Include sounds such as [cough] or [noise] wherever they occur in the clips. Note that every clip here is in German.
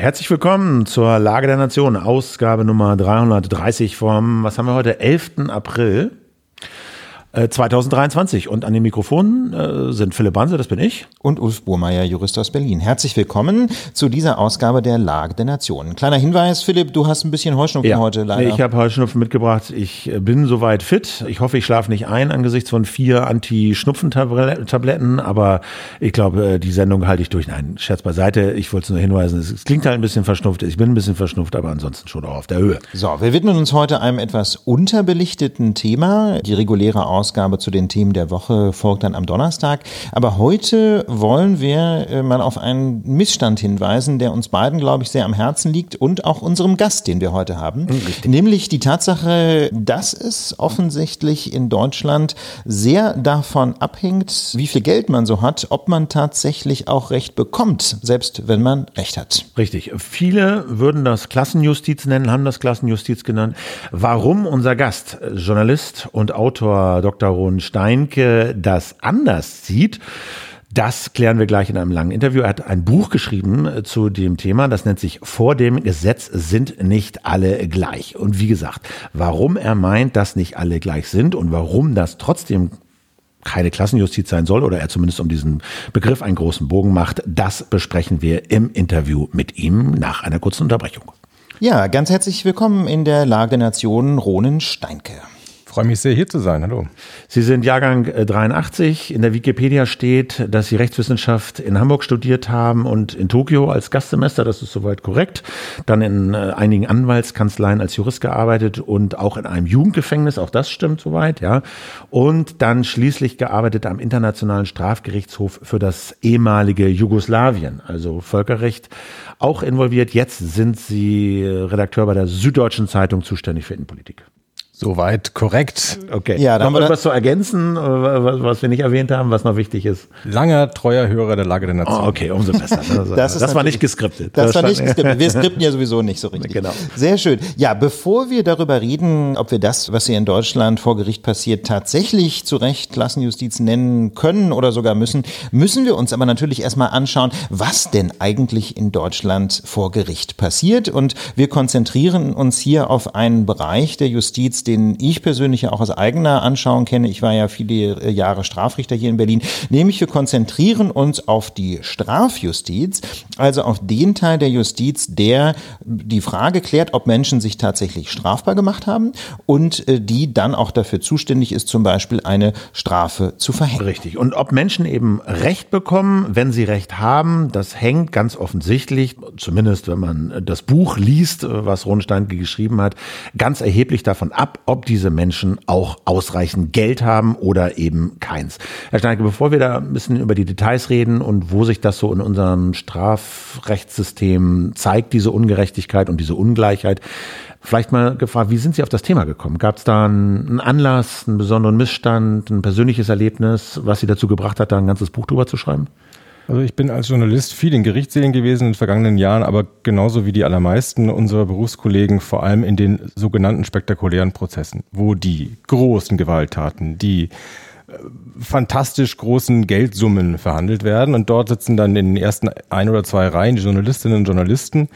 Herzlich willkommen zur Lage der Nation, Ausgabe Nummer 330 vom, was haben wir heute, 11. April. 2023. Äh, und an den Mikrofonen äh, sind Philipp Banse, das bin ich. Und Ulf Burmeier, Jurist aus Berlin. Herzlich willkommen zu dieser Ausgabe der Lage der Nation. Kleiner Hinweis, Philipp, du hast ein bisschen Heuschnupfen ja, heute leider. Ich habe Heuschnupfen mitgebracht. Ich äh, bin soweit fit. Ich hoffe, ich schlafe nicht ein angesichts von vier Anti-Schnupfentabletten, aber ich glaube, äh, die Sendung halte ich durch. Nein, Scherz beiseite. Ich wollte es nur hinweisen. Es klingt halt ein bisschen verschnupft. Ich bin ein bisschen verschnupft, aber ansonsten schon auch auf der Höhe. So, wir widmen uns heute einem etwas unterbelichteten Thema. Die reguläre Ausgabe Ausgabe zu den Themen der Woche folgt dann am Donnerstag. Aber heute wollen wir äh, mal auf einen Missstand hinweisen, der uns beiden, glaube ich, sehr am Herzen liegt und auch unserem Gast, den wir heute haben. Hm, richtig. Nämlich die Tatsache, dass es offensichtlich in Deutschland sehr davon abhängt, wie viel Geld man so hat, ob man tatsächlich auch Recht bekommt, selbst wenn man Recht hat. Richtig. Viele würden das Klassenjustiz nennen, haben das Klassenjustiz genannt. Warum unser Gast, Journalist und Autor Dr. Dr. Ron Steinke das anders sieht. Das klären wir gleich in einem langen Interview. Er hat ein Buch geschrieben äh, zu dem Thema. Das nennt sich Vor dem Gesetz sind nicht alle gleich. Und wie gesagt, warum er meint, dass nicht alle gleich sind und warum das trotzdem keine Klassenjustiz sein soll oder er zumindest um diesen Begriff einen großen Bogen macht, das besprechen wir im Interview mit ihm nach einer kurzen Unterbrechung. Ja, ganz herzlich willkommen in der Lage Nation, Ronen Steinke freue mich sehr, hier zu sein. Hallo. Sie sind Jahrgang 83. Äh, in der Wikipedia steht, dass Sie Rechtswissenschaft in Hamburg studiert haben und in Tokio als Gastsemester. Das ist soweit korrekt. Dann in äh, einigen Anwaltskanzleien als Jurist gearbeitet und auch in einem Jugendgefängnis. Auch das stimmt soweit, ja. Und dann schließlich gearbeitet am Internationalen Strafgerichtshof für das ehemalige Jugoslawien, also Völkerrecht. Auch involviert. Jetzt sind Sie äh, Redakteur bei der Süddeutschen Zeitung zuständig für Innenpolitik. Soweit korrekt. Okay. Ja, dann haben wir etwas zu ergänzen, äh, was wir nicht erwähnt haben, was noch wichtig ist. Langer, treuer Hörer der Lage der Nation. Oh, okay, umso besser. [laughs] Das, das, das war nicht geskriptet. Das, das war nicht geskriptet. Wir skripten ja sowieso nicht so [laughs] richtig. Genau. Sehr schön. Ja, bevor wir darüber reden, ob wir das, was hier in Deutschland vor Gericht passiert, tatsächlich zu Recht Klassenjustiz nennen können oder sogar müssen, müssen wir uns aber natürlich erstmal anschauen, was denn eigentlich in Deutschland vor Gericht passiert. Und wir konzentrieren uns hier auf einen Bereich der Justiz, den ich persönlich ja auch aus eigener Anschauung kenne, ich war ja viele äh, Jahre Strafrichter hier in Berlin, nämlich wir konzentrieren uns auf die Strafjustiz, also auf den Teil der Justiz, der die Frage klärt, ob Menschen sich tatsächlich strafbar gemacht haben und äh, die dann auch dafür zuständig ist, zum Beispiel eine Strafe zu verhängen. Richtig. Und ob Menschen eben Recht bekommen, wenn sie Recht haben, das hängt ganz offensichtlich, zumindest wenn man das Buch liest, äh, was Ronsteinke geschrieben hat, ganz erheblich davon ab, ob diese Menschen auch ausreichend Geld haben oder eben keins. Herr Steinke, bevor wir da ein bisschen über die Details reden und wo sich das so in unserem Strafrechtssystem zeigt, diese Ungerechtigkeit und diese Ungleichheit, Vielleicht mal gefragt, wie sind Sie auf das Thema gekommen? Gab es da einen Anlass, einen besonderen Missstand, ein persönliches Erlebnis, was Sie dazu gebracht hat, da ein ganzes Buch drüber zu schreiben? Also ich bin als Journalist viel in Gerichtssälen gewesen in den vergangenen Jahren, aber genauso wie die allermeisten unserer Berufskollegen vor allem in den sogenannten spektakulären Prozessen, wo die großen Gewalttaten, die äh, fantastisch großen Geldsummen verhandelt werden und dort sitzen dann in den ersten ein oder zwei Reihen die Journalistinnen und Journalisten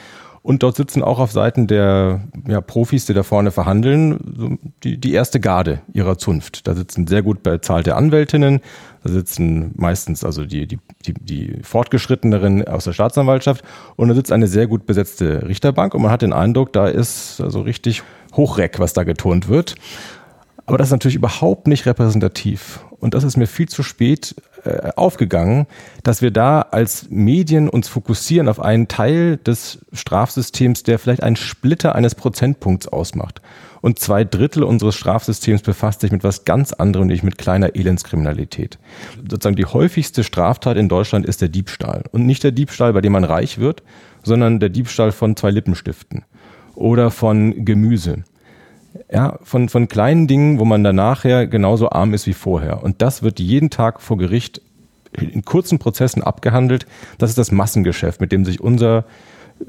und dort sitzen auch auf Seiten der ja, Profis, die da vorne verhandeln, die, die erste Garde ihrer Zunft. Da sitzen sehr gut bezahlte Anwältinnen, da sitzen meistens also die, die, die, die Fortgeschritteneren aus der Staatsanwaltschaft und da sitzt eine sehr gut besetzte Richterbank und man hat den Eindruck, da ist also richtig Hochreck, was da geturnt wird. Aber das ist natürlich überhaupt nicht repräsentativ. Und das ist mir viel zu spät äh, aufgegangen, dass wir da als Medien uns fokussieren auf einen Teil des Strafsystems, der vielleicht einen Splitter eines Prozentpunkts ausmacht. Und zwei Drittel unseres Strafsystems befasst sich mit was ganz anderem, nämlich mit kleiner Elendskriminalität. Sozusagen die häufigste Straftat in Deutschland ist der Diebstahl. Und nicht der Diebstahl, bei dem man reich wird, sondern der Diebstahl von zwei Lippenstiften oder von Gemüse ja, von, von kleinen Dingen, wo man dann nachher genauso arm ist wie vorher. Und das wird jeden Tag vor Gericht in kurzen Prozessen abgehandelt. Das ist das Massengeschäft, mit dem sich unser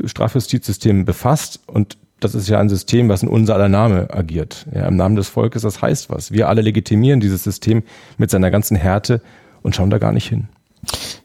Strafjustizsystem befasst. Und das ist ja ein System, was in unser aller Name agiert. Ja, Im Namen des Volkes, das heißt was. Wir alle legitimieren dieses System mit seiner ganzen Härte und schauen da gar nicht hin.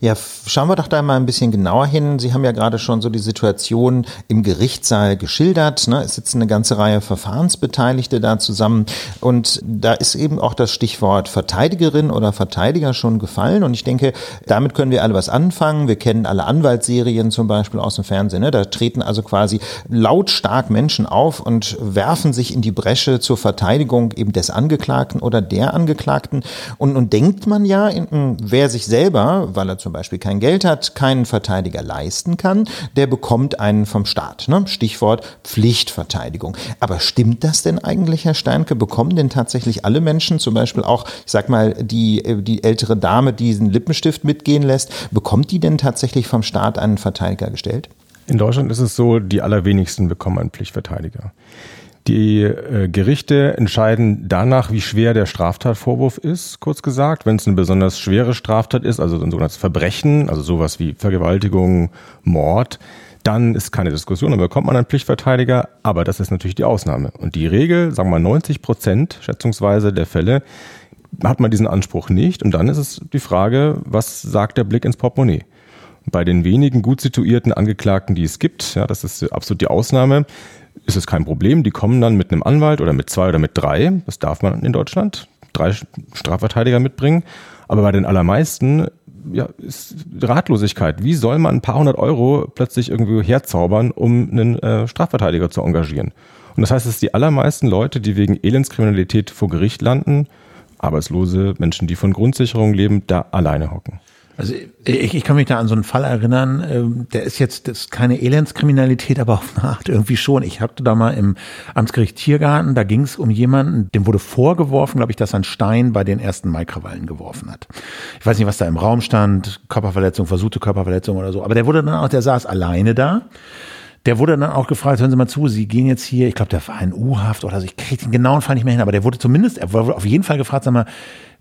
Ja, schauen wir doch da mal ein bisschen genauer hin. Sie haben ja gerade schon so die Situation im Gerichtssaal geschildert. Ne? Es sitzen eine ganze Reihe Verfahrensbeteiligte da zusammen. Und da ist eben auch das Stichwort Verteidigerin oder Verteidiger schon gefallen. Und ich denke, damit können wir alle was anfangen. Wir kennen alle Anwaltsserien zum Beispiel aus dem Fernsehen. Ne? Da treten also quasi lautstark Menschen auf und werfen sich in die Bresche zur Verteidigung eben des Angeklagten oder der Angeklagten. Und nun denkt man ja, in, wer sich selber, weil er zum zum Beispiel kein Geld hat, keinen Verteidiger leisten kann, der bekommt einen vom Staat. Ne? Stichwort Pflichtverteidigung. Aber stimmt das denn eigentlich, Herr Steinke? Bekommen denn tatsächlich alle Menschen, zum Beispiel auch, ich sag mal, die, die ältere Dame, die diesen Lippenstift mitgehen lässt, bekommt die denn tatsächlich vom Staat einen Verteidiger gestellt? In Deutschland ist es so, die allerwenigsten bekommen einen Pflichtverteidiger. Die äh, Gerichte entscheiden danach, wie schwer der Straftatvorwurf ist, kurz gesagt. Wenn es eine besonders schwere Straftat ist, also ein sogenanntes Verbrechen, also sowas wie Vergewaltigung, Mord, dann ist keine Diskussion, dann bekommt man einen Pflichtverteidiger, aber das ist natürlich die Ausnahme. Und die Regel, sagen wir mal 90 Prozent schätzungsweise der Fälle, hat man diesen Anspruch nicht. Und dann ist es die Frage, was sagt der Blick ins Portemonnaie? Bei den wenigen gut situierten Angeklagten, die es gibt, ja, das ist absolut die Ausnahme, ist es kein Problem. Die kommen dann mit einem Anwalt oder mit zwei oder mit drei. Das darf man in Deutschland. Drei Strafverteidiger mitbringen. Aber bei den allermeisten ja, ist Ratlosigkeit. Wie soll man ein paar hundert Euro plötzlich irgendwie herzaubern, um einen äh, Strafverteidiger zu engagieren? Und das heißt, es die allermeisten Leute, die wegen Elendskriminalität vor Gericht landen, Arbeitslose, Menschen, die von Grundsicherung leben, da alleine hocken. Also ich, ich kann mich da an so einen Fall erinnern, ähm, der ist jetzt das ist keine Elendskriminalität, aber auf eine Art irgendwie schon. Ich hatte da mal im Amtsgericht Tiergarten, da ging es um jemanden, dem wurde vorgeworfen, glaube ich, dass er einen Stein bei den ersten Maikrawallen geworfen hat. Ich weiß nicht, was da im Raum stand, Körperverletzung, versuchte Körperverletzung oder so, aber der wurde dann auch, der saß alleine da. Der wurde dann auch gefragt, hören Sie mal zu, Sie gehen jetzt hier, ich glaube, der war in U-Haft oder so, ich kriege den genauen Fall nicht mehr hin, aber der wurde zumindest, er wurde auf jeden Fall gefragt, sag mal,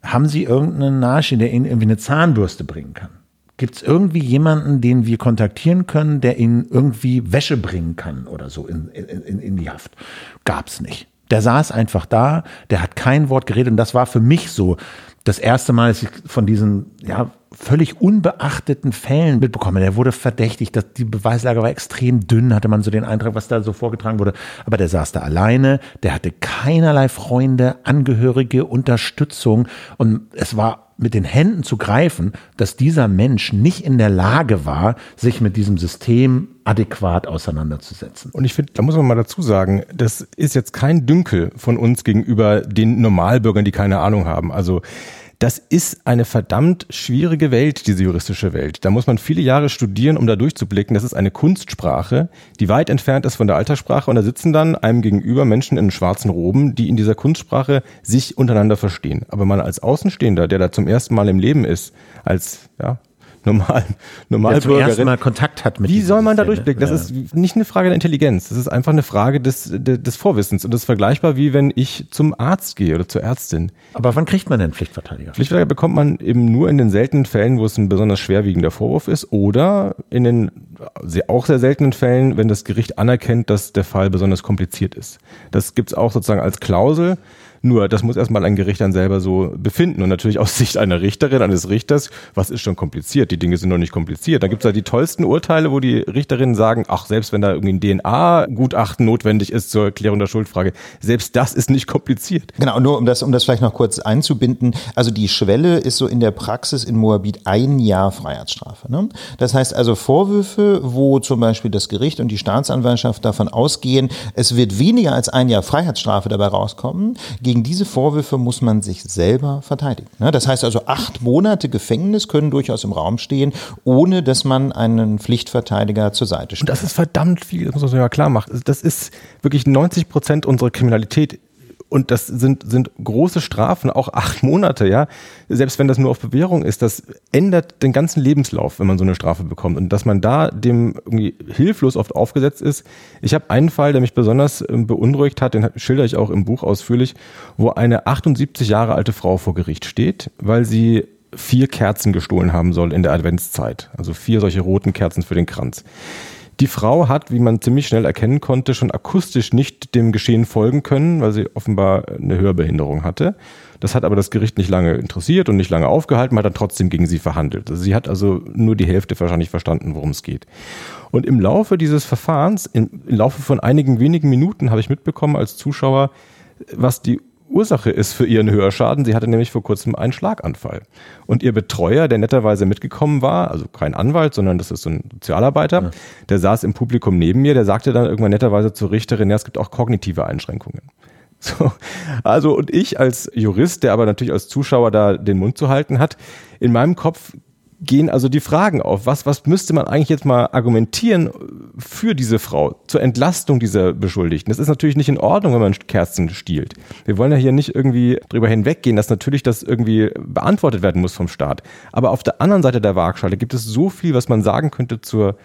haben Sie irgendeinen Nahestehenden, der Ihnen irgendwie eine Zahnbürste bringen kann? Gibt es irgendwie jemanden, den wir kontaktieren können, der Ihnen irgendwie Wäsche bringen kann oder so in, in, in die Haft? Gab's nicht. Der saß einfach da, der hat kein Wort geredet und das war für mich so das erste Mal, dass ich von diesen ja, völlig unbeachteten Fällen mitbekomme. Der wurde verdächtigt, dass die Beweislage war extrem dünn, hatte man so den Eindruck, was da so vorgetragen wurde. Aber der saß da alleine, der hatte keinerlei Freunde, Angehörige, Unterstützung und es war mit den Händen zu greifen, dass dieser Mensch nicht in der Lage war, sich mit diesem System adäquat auseinanderzusetzen. Und ich finde, da muss man mal dazu sagen, das ist jetzt kein Dünkel von uns gegenüber den Normalbürgern, die keine Ahnung haben. Also das ist eine verdammt schwierige Welt, diese juristische Welt. Da muss man viele Jahre studieren, um da durchzublicken. Das ist eine Kunstsprache, die weit entfernt ist von der Alltagssprache. Und da sitzen dann einem gegenüber Menschen in schwarzen Roben, die in dieser Kunstsprache sich untereinander verstehen. Aber man als Außenstehender, der da zum ersten Mal im Leben ist, als ja, normal, normal zum ersten Mal Kontakt hat mit Wie soll man da durchblicken? Das ja. ist nicht eine Frage der Intelligenz. Das ist einfach eine Frage des, des Vorwissens. Und das ist vergleichbar wie wenn ich zum Arzt gehe oder zur Ärztin. Aber wann kriegt man denn Pflichtverteidiger? Pflichtverteidiger bekommt man eben nur in den seltenen Fällen, wo es ein besonders schwerwiegender Vorwurf ist oder in den auch sehr seltenen Fällen, wenn das Gericht anerkennt, dass der Fall besonders kompliziert ist. Das gibt's auch sozusagen als Klausel. Nur, das muss erstmal ein Gericht dann selber so befinden. Und natürlich aus [laughs] Sicht einer Richterin, eines Richters, was ist schon kompliziert? Die Dinge sind noch nicht kompliziert. Da gibt es ja die tollsten Urteile, wo die Richterinnen sagen, ach, selbst wenn da irgendwie ein DNA-Gutachten notwendig ist zur Erklärung der Schuldfrage, selbst das ist nicht kompliziert. Genau, nur um das, um das vielleicht noch kurz einzubinden. Also die Schwelle ist so in der Praxis in Moabit ein Jahr Freiheitsstrafe. Ne? Das heißt also Vorwürfe, wo zum Beispiel das Gericht und die Staatsanwaltschaft davon ausgehen, es wird weniger als ein Jahr Freiheitsstrafe dabei rauskommen, gegen diese Vorwürfe muss man sich selber verteidigen. Ne? Das heißt also, acht Monate Gefängnis können durchaus im Raum stehen, ohne dass man einen Pflichtverteidiger zur Seite stellt. Und das ist verdammt viel, das muss man sich ja klar machen. Das ist wirklich 90 Prozent unserer Kriminalität und das sind, sind große Strafen, auch acht [laughs] Monate, ja. Selbst wenn das nur auf Bewährung ist, das ändert den ganzen Lebenslauf, wenn man so eine Strafe bekommt. Und dass man da dem irgendwie hilflos oft aufgesetzt ist. Ich habe einen Fall, der mich besonders ähm, beunruhigt hat, den schilder ich auch im Buch ausführlich, wo eine 78 Jahre alte Frau vor Gericht steht, weil sie vier Kerzen gestohlen haben soll in der Adventszeit. Also vier solche roten Kerzen für den Kranz. Die Frau hat, wie man ziemlich schnell erkennen konnte, schon akustisch nicht dem Geschehen folgen können, weil sie offenbar eine Hörbehinderung hatte. Das hat aber das Gericht nicht lange interessiert und nicht lange aufgehalten, hat dann trotzdem gegen sie verhandelt. Also sie hat also nur die Hälfte wahrscheinlich verstanden, worum es geht. Und im Laufe dieses Verfahrens, im Laufe von einigen wenigen Minuten habe ich mitbekommen als Zuschauer, was die Ursache ist für ihren Hörschaden. Sie hatte nämlich vor kurzem einen Schlaganfall. Und ihr Betreuer, der netterweise mitgekommen war, also kein Anwalt, sondern das ist so ein Sozialarbeiter, ja. der saß im Publikum neben mir, der sagte dann irgendwann netterweise zur Richterin, ja, es gibt auch kognitive Einschränkungen. [laughs] So, also und ich als Jurist, der aber natürlich als Zuschauer da den Mund zu halten hat, in meinem Kopf gehen also die Fragen auf. Was, was müsste man eigentlich jetzt mal argumentieren für diese Frau zur Entlastung dieser Beschuldigten? Das ist natürlich nicht in Ordnung, wenn man Kerzen stiehlt. Wir wollen ja hier nicht irgendwie drüber hinweggehen, dass natürlich das irgendwie beantwortet werden muss vom Staat. Aber auf der anderen Seite der Waagschale gibt es so viel, was man sagen könnte zur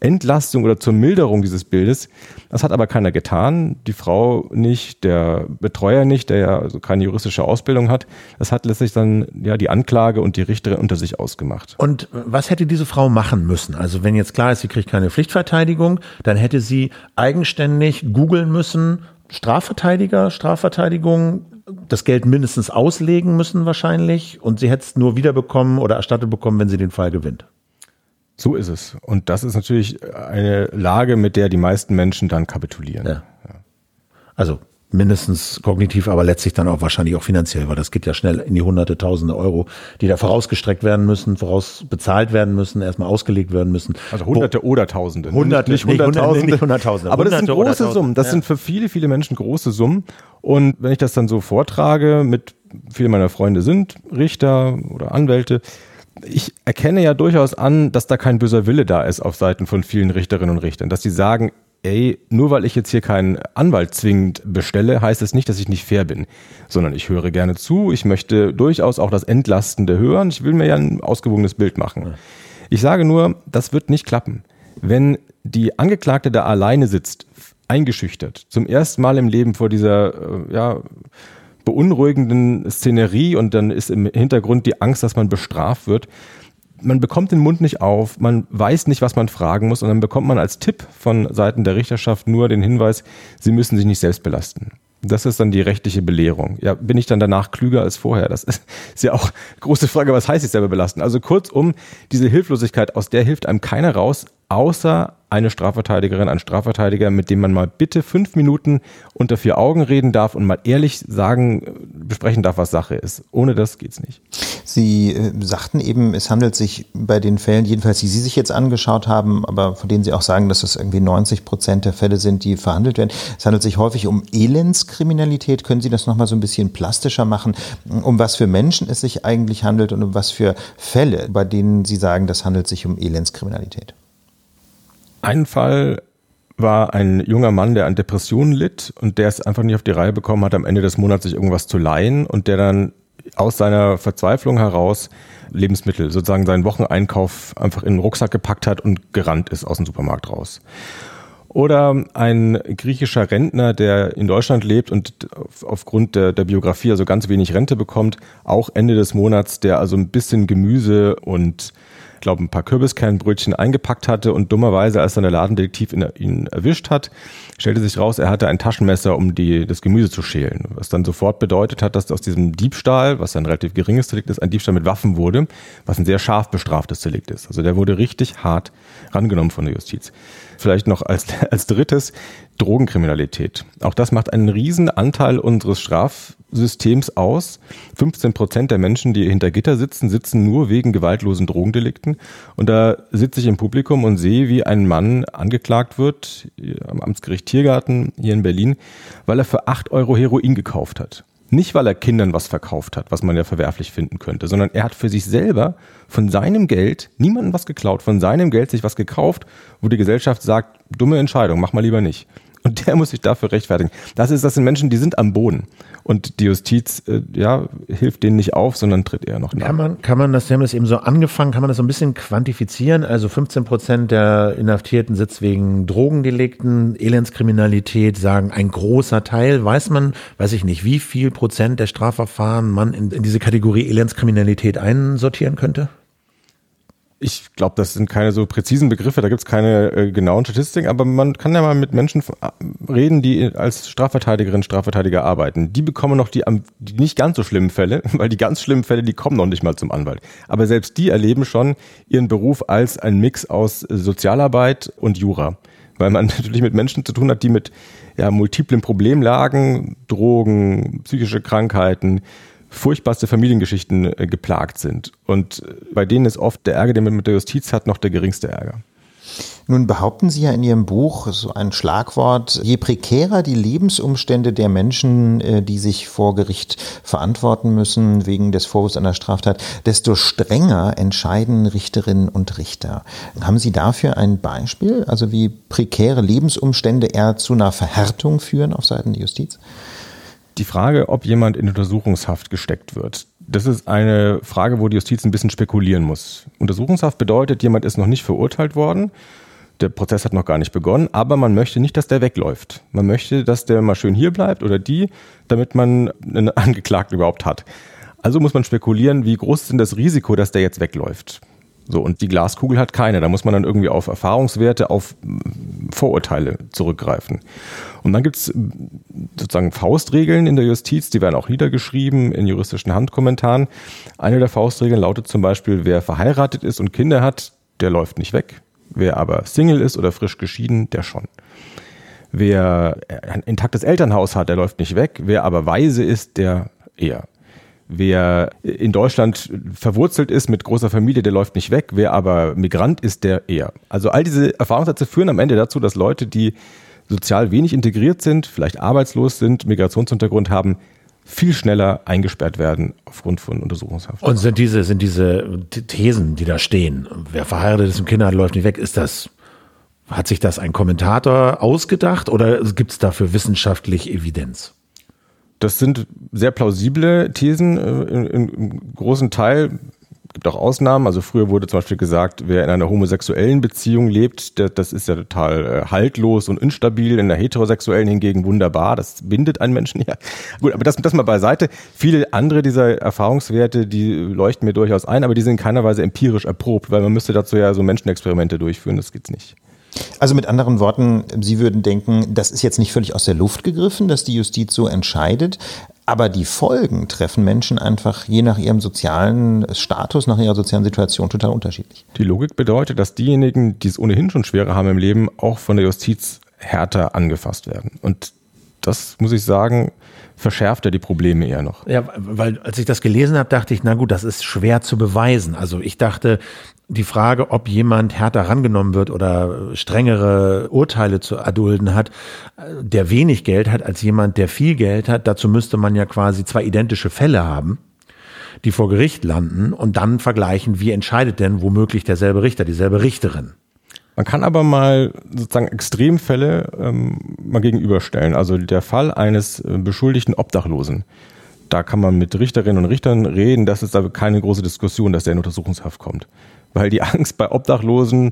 Entlastung oder zur Milderung dieses Bildes. Das hat aber keiner getan. Die Frau nicht, der Betreuer nicht, der ja also keine juristische Ausbildung hat. Das hat letztlich dann ja die Anklage und die Richterin unter sich ausgemacht. Und was hätte diese Frau machen müssen? Also wenn jetzt klar ist, sie kriegt keine Pflichtverteidigung, dann hätte sie eigenständig googeln müssen, Strafverteidiger, Strafverteidigung, das Geld mindestens auslegen müssen wahrscheinlich und sie hätte es nur wiederbekommen oder erstattet bekommen, wenn sie den Fall gewinnt. So ist es. Und das ist natürlich eine Lage, mit der die meisten Menschen dann kapitulieren. Ja. Also mindestens kognitiv, aber letztlich dann auch wahrscheinlich auch finanziell, weil das geht ja schnell in die hunderte, tausende Euro, die da vorausgestreckt werden müssen, vorausbezahlt werden müssen, erstmal ausgelegt werden müssen. Also hunderte Wo, oder tausende. Hunderte, nicht hunderttausende. Nicht hunderttausende. Aber das sind große Summen. Das ja. sind für viele, viele Menschen große Summen. Und wenn ich das dann so vortrage, mit viele meiner Freunde sind Richter oder Anwälte, ich erkenne ja durchaus an, dass da kein böser Wille da ist auf Seiten von vielen Richterinnen und Richtern, dass sie sagen, ey, nur weil ich jetzt hier keinen Anwalt zwingend bestelle, heißt es das nicht, dass ich nicht fair bin, sondern ich höre gerne zu, ich möchte durchaus auch das Entlastende hören, ich will mir ja ein ausgewogenes Bild machen. Ich sage nur, das wird nicht klappen. Wenn die Angeklagte da alleine sitzt, eingeschüchtert, zum ersten Mal im Leben vor dieser, äh, ja, beunruhigenden Szenerie und dann ist im Hintergrund die Angst, dass man bestraft wird. Man bekommt den Mund nicht auf, man weiß nicht, was man fragen muss und dann bekommt man als Tipp von Seiten der Richterschaft nur den Hinweis, sie müssen sich nicht selbst belasten. Das ist dann die rechtliche Belehrung. Ja, bin ich dann danach klüger als vorher? Das ist, [laughs] ja auch große Frage, was heißt sich selber belasten? Also kurzum, diese Hilflosigkeit, aus der hilft einem keiner raus, außer eine Strafverteidigerin, ein Strafverteidiger, mit dem man mal bitte fünf Minuten unter vier Augen reden darf und mal ehrlich sagen, besprechen darf, was Sache ist. Ohne das geht's nicht. Sie äh, sagten eben, es handelt sich bei den Fällen, jedenfalls die Sie sich jetzt angeschaut haben, aber von denen Sie auch sagen, dass es irgendwie 90 Prozent der Fälle sind, die verhandelt werden. Es handelt sich häufig um Elendskriminalität. Können Sie das nochmal so ein bisschen plastischer machen, um was für Menschen es sich eigentlich handelt und um was für Fälle, bei denen Sie sagen, das handelt sich um Elendskriminalität? Ein Fall war ein junger Mann, der an Depressionen litt und der es einfach nicht auf die Reihe bekommen hat, am Ende des Monats sich irgendwas zu leihen und der dann aus seiner Verzweiflung heraus Lebensmittel, sozusagen seinen Wocheneinkauf einfach in den Rucksack gepackt hat und gerannt ist aus dem Supermarkt raus. Oder ein griechischer Rentner, der in Deutschland lebt und aufgrund der, der Biografie also ganz wenig Rente bekommt, auch Ende des Monats, der also ein bisschen Gemüse und glaube, ein paar Kürbiskernbrötchen eingepackt hatte und dummerweise, als dann der Ladendetektiv ihn, erwischt hat, stellte sich raus, er hatte ein Taschenmesser, um die, das Gemüse zu schälen. Was dann sofort bedeutet hat, dass aus diesem Diebstahl, was ein relativ geringes Delikt ist, ein Diebstahl mit Waffen wurde, was ein sehr scharf bestraftes Delikt ist. Also der wurde richtig hart rangenommen von der Justiz. Vielleicht noch als, [laughs] als drittes Drogenkriminalität. Auch das macht einen riesen Anteil unseres Strafsystems aus. 15 Prozent der Menschen, die hinter Gitter sitzen, sitzen nur wegen gewaltlosen Drogendelikten. Und da sitze ich im Publikum und sehe, wie ein Mann angeklagt wird am Amtsgericht Tiergarten hier in Berlin, weil er für 8 Euro Heroin gekauft hat. Nicht, weil er Kindern was verkauft hat, was man ja verwerflich finden könnte, sondern er hat für sich selber von seinem Geld niemandem was geklaut, von seinem Geld sich was gekauft, wo die Gesellschaft sagt, dumme Entscheidung, mach mal lieber nicht und der muss sich dafür rechtfertigen. Das ist, das sind Menschen, die sind am Boden und die Justiz, äh, ja, hilft denen nicht auf, sondern tritt eher noch nach. Kann man, kann man das, Sie haben das eben so angefangen, kann man das so ein bisschen quantifizieren? Also 15 Prozent der Inhaftierten sitzt wegen Drogendelikten, Elendskriminalität, sagen ein großer Teil. Weiß man, weiß ich nicht, wie viel Prozent der Strafverfahren man in, in diese Kategorie Elendskriminalität einsortieren könnte? Ich glaube, das sind keine so präzisen Begriffe, da gibt es keine äh, genauen Statistiken, aber man kann ja mal mit Menschen äh, reden, die als Strafverteidigerin, Strafverteidiger arbeiten. Die bekommen noch die, die nicht ganz so schlimmen Fälle, [laughs] weil die ganz schlimmen Fälle, die kommen noch nicht mal zum Anwalt. Aber selbst die erleben schon ihren Beruf als ein Mix aus Sozialarbeit und Jura. Weil man [laughs] natürlich mit Menschen zu tun hat, die mit ja, multiplen Problemlagen, Drogen, psychische Krankheiten, furchtbarste Familiengeschichten äh, geplagt sind. Und äh, bei denen ist oft der Ärger, den man mit der Justiz hat, noch der geringste Ärger. Nun behaupten Sie ja in Ihrem Buch so ein Schlagwort, je prekärer die Lebensumstände der Menschen, äh, die sich vor Gericht verantworten müssen wegen des Vorwurfs einer Straftat, desto strenger entscheiden Richterinnen und Richter. Haben Sie dafür ein Beispiel, also wie prekäre Lebensumstände eher zu einer Verhärtung führen auf Seiten der Justiz? Die Frage, ob jemand in Untersuchungshaft gesteckt wird, das ist eine Frage, wo die Justiz ein bisschen spekulieren muss. Untersuchungshaft bedeutet, jemand ist noch nicht verurteilt worden, der Prozess hat noch gar nicht begonnen, aber man möchte nicht, dass der wegläuft. Man möchte, dass der mal schön hier bleibt oder die, damit man einen [laughs] Angeklagten überhaupt hat. Also muss man spekulieren, wie groß ist denn das Risiko, dass der jetzt wegläuft. So, und die Glaskugel hat keine. Da muss man dann irgendwie auf Erfahrungswerte, auf Vorurteile zurückgreifen. Und dann gibt's sozusagen Faustregeln in der Justiz, die werden auch niedergeschrieben in juristischen Handkommentaren. Eine der Faustregeln lautet zum Beispiel, wer verheiratet ist und Kinder hat, der läuft nicht weg. Wer aber Single ist oder frisch geschieden, der schon. Wer ein intaktes Elternhaus hat, der läuft nicht weg. Wer aber weise ist, der eher. Wer in Deutschland verwurzelt ist mit großer Familie, der läuft nicht weg. Wer aber Migrant ist, der eher. Also all diese Erfahrungssätze führen am Ende dazu, dass Leute, die sozial wenig integriert sind, vielleicht arbeitslos sind, Migrationshintergrund haben, viel schneller eingesperrt werden aufgrund von Untersuchungshaft. Und sind diese, sind diese Thesen, die da stehen, wer verheiratet ist und Kinder hat, läuft nicht weg, ist das, hat sich das ein Kommentator ausgedacht oder gibt es dafür wissenschaftlich Evidenz? Das sind sehr plausible Thesen. Äh, Im großen Teil gibt auch Ausnahmen. Also früher wurde zum Beispiel gesagt, wer in einer homosexuellen Beziehung lebt, der, das ist ja total äh, haltlos und instabil. In der heterosexuellen hingegen wunderbar. Das bindet einen Menschen [laughs] ja. Gut, aber das, das mal beiseite. Viele andere dieser Erfahrungswerte, die leuchten mir durchaus ein, aber die sind in keiner Weise empirisch erprobt, weil man müsste dazu ja so Menschenexperimente durchführen. Das geht's nicht. Also mit anderen Worten, Sie würden denken, das ist jetzt nicht völlig aus der Luft gegriffen, dass die Justiz so entscheidet, aber die Folgen treffen Menschen einfach je nach ihrem sozialen Status, nach ihrer sozialen Situation total unterschiedlich. Die Logik bedeutet, dass diejenigen, die es ohnehin schon schwerer haben im Leben, auch von der Justiz härter angefasst werden. Und das muss ich sagen, verschärft er die Probleme eher noch. Ja, weil als ich das gelesen habe, dachte ich, na gut, das ist schwer zu beweisen. Also ich dachte, die Frage, ob jemand härter rangenommen wird oder strengere Urteile zu erdulden hat, der wenig Geld hat als jemand, der viel Geld hat, dazu müsste man ja quasi zwei identische Fälle haben, die vor Gericht landen und dann vergleichen, wie entscheidet denn womöglich derselbe Richter, dieselbe Richterin. Man kann aber mal sozusagen Extremfälle ähm, mal gegenüberstellen. Also der Fall eines äh, beschuldigten Obdachlosen. Da kann man mit Richterinnen und Richtern reden, das ist aber keine große Diskussion, dass der in Untersuchungshaft kommt. Weil die Angst bei Obdachlosen,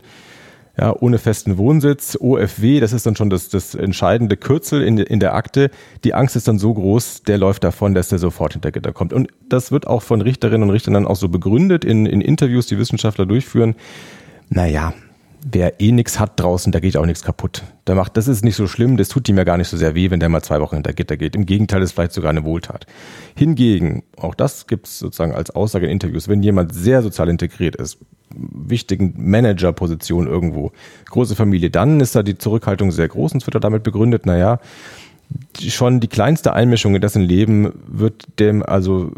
ja, ohne festen Wohnsitz, OFW, das ist dann schon das, das entscheidende Kürzel in, in der Akte. Die Angst ist dann so groß, der läuft davon, dass der sofort hinter Gitter kommt. Und das wird auch von Richterinnen und Richtern dann auch so begründet in, in Interviews, die Wissenschaftler durchführen. Naja, wer eh nichts hat draußen, da geht auch nichts kaputt. Der macht, das ist nicht so schlimm, das tut ihm ja gar nicht so sehr weh, wenn der mal zwei Wochen hinter Gitter geht. Im Gegenteil, ist vielleicht sogar eine Wohltat. Hingegen, auch das gibt es sozusagen als Aussage in Interviews, wenn jemand sehr sozial integriert ist, wichtigen Managerposition irgendwo, große Familie, dann ist da die Zurückhaltung sehr groß und es wird da damit begründet, naja, schon die kleinste Einmischung in dessen Leben wird dem also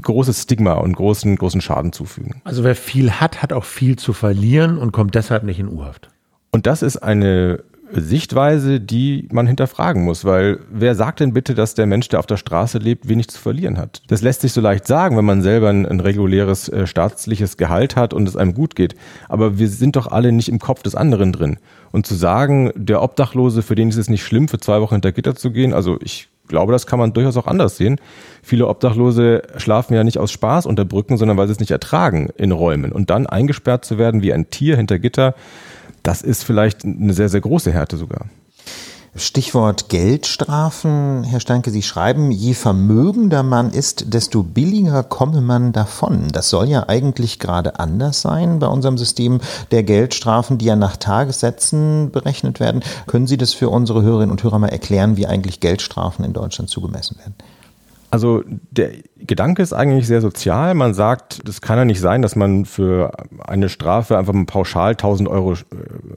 großes Stigma und großen, großen Schaden zufügen. Also wer viel hat, hat auch viel zu verlieren und kommt deshalb nicht in U-Haft. Und das ist eine Sichtweise, die man hinterfragen muss, weil wer sagt denn bitte, dass der Mensch, der auf der Straße lebt, wenig zu verlieren hat? Das lässt sich so leicht sagen, wenn man selber ein, ein reguläres äh, staatliches Gehalt hat und es einem gut geht. Aber wir sind doch alle nicht im Kopf des anderen drin. Und zu sagen, der Obdachlose, für den ist es nicht schlimm, für zwei Wochen hinter Gitter zu gehen, also ich glaube, das kann man durchaus auch anders sehen. Viele Obdachlose schlafen ja nicht aus Spaß unter Brücken, sondern weil sie es nicht ertragen in Räumen. Und dann eingesperrt zu werden wie ein Tier hinter Gitter, das ist vielleicht eine sehr, sehr große Härte sogar. Stichwort Geldstrafen. Herr Steinke, Sie schreiben, je vermögender man ist, desto billiger komme man davon. Das soll ja eigentlich gerade anders sein bei unserem System der Geldstrafen, die ja nach Tagessätzen berechnet werden. Können Sie das für unsere Hörerinnen und Hörer mal erklären, wie eigentlich Geldstrafen in Deutschland zugemessen werden? Also der Gedanke ist eigentlich sehr sozial. Man sagt, das kann ja nicht sein, dass man für eine Strafe einfach mal pauschal 1000 Euro, äh,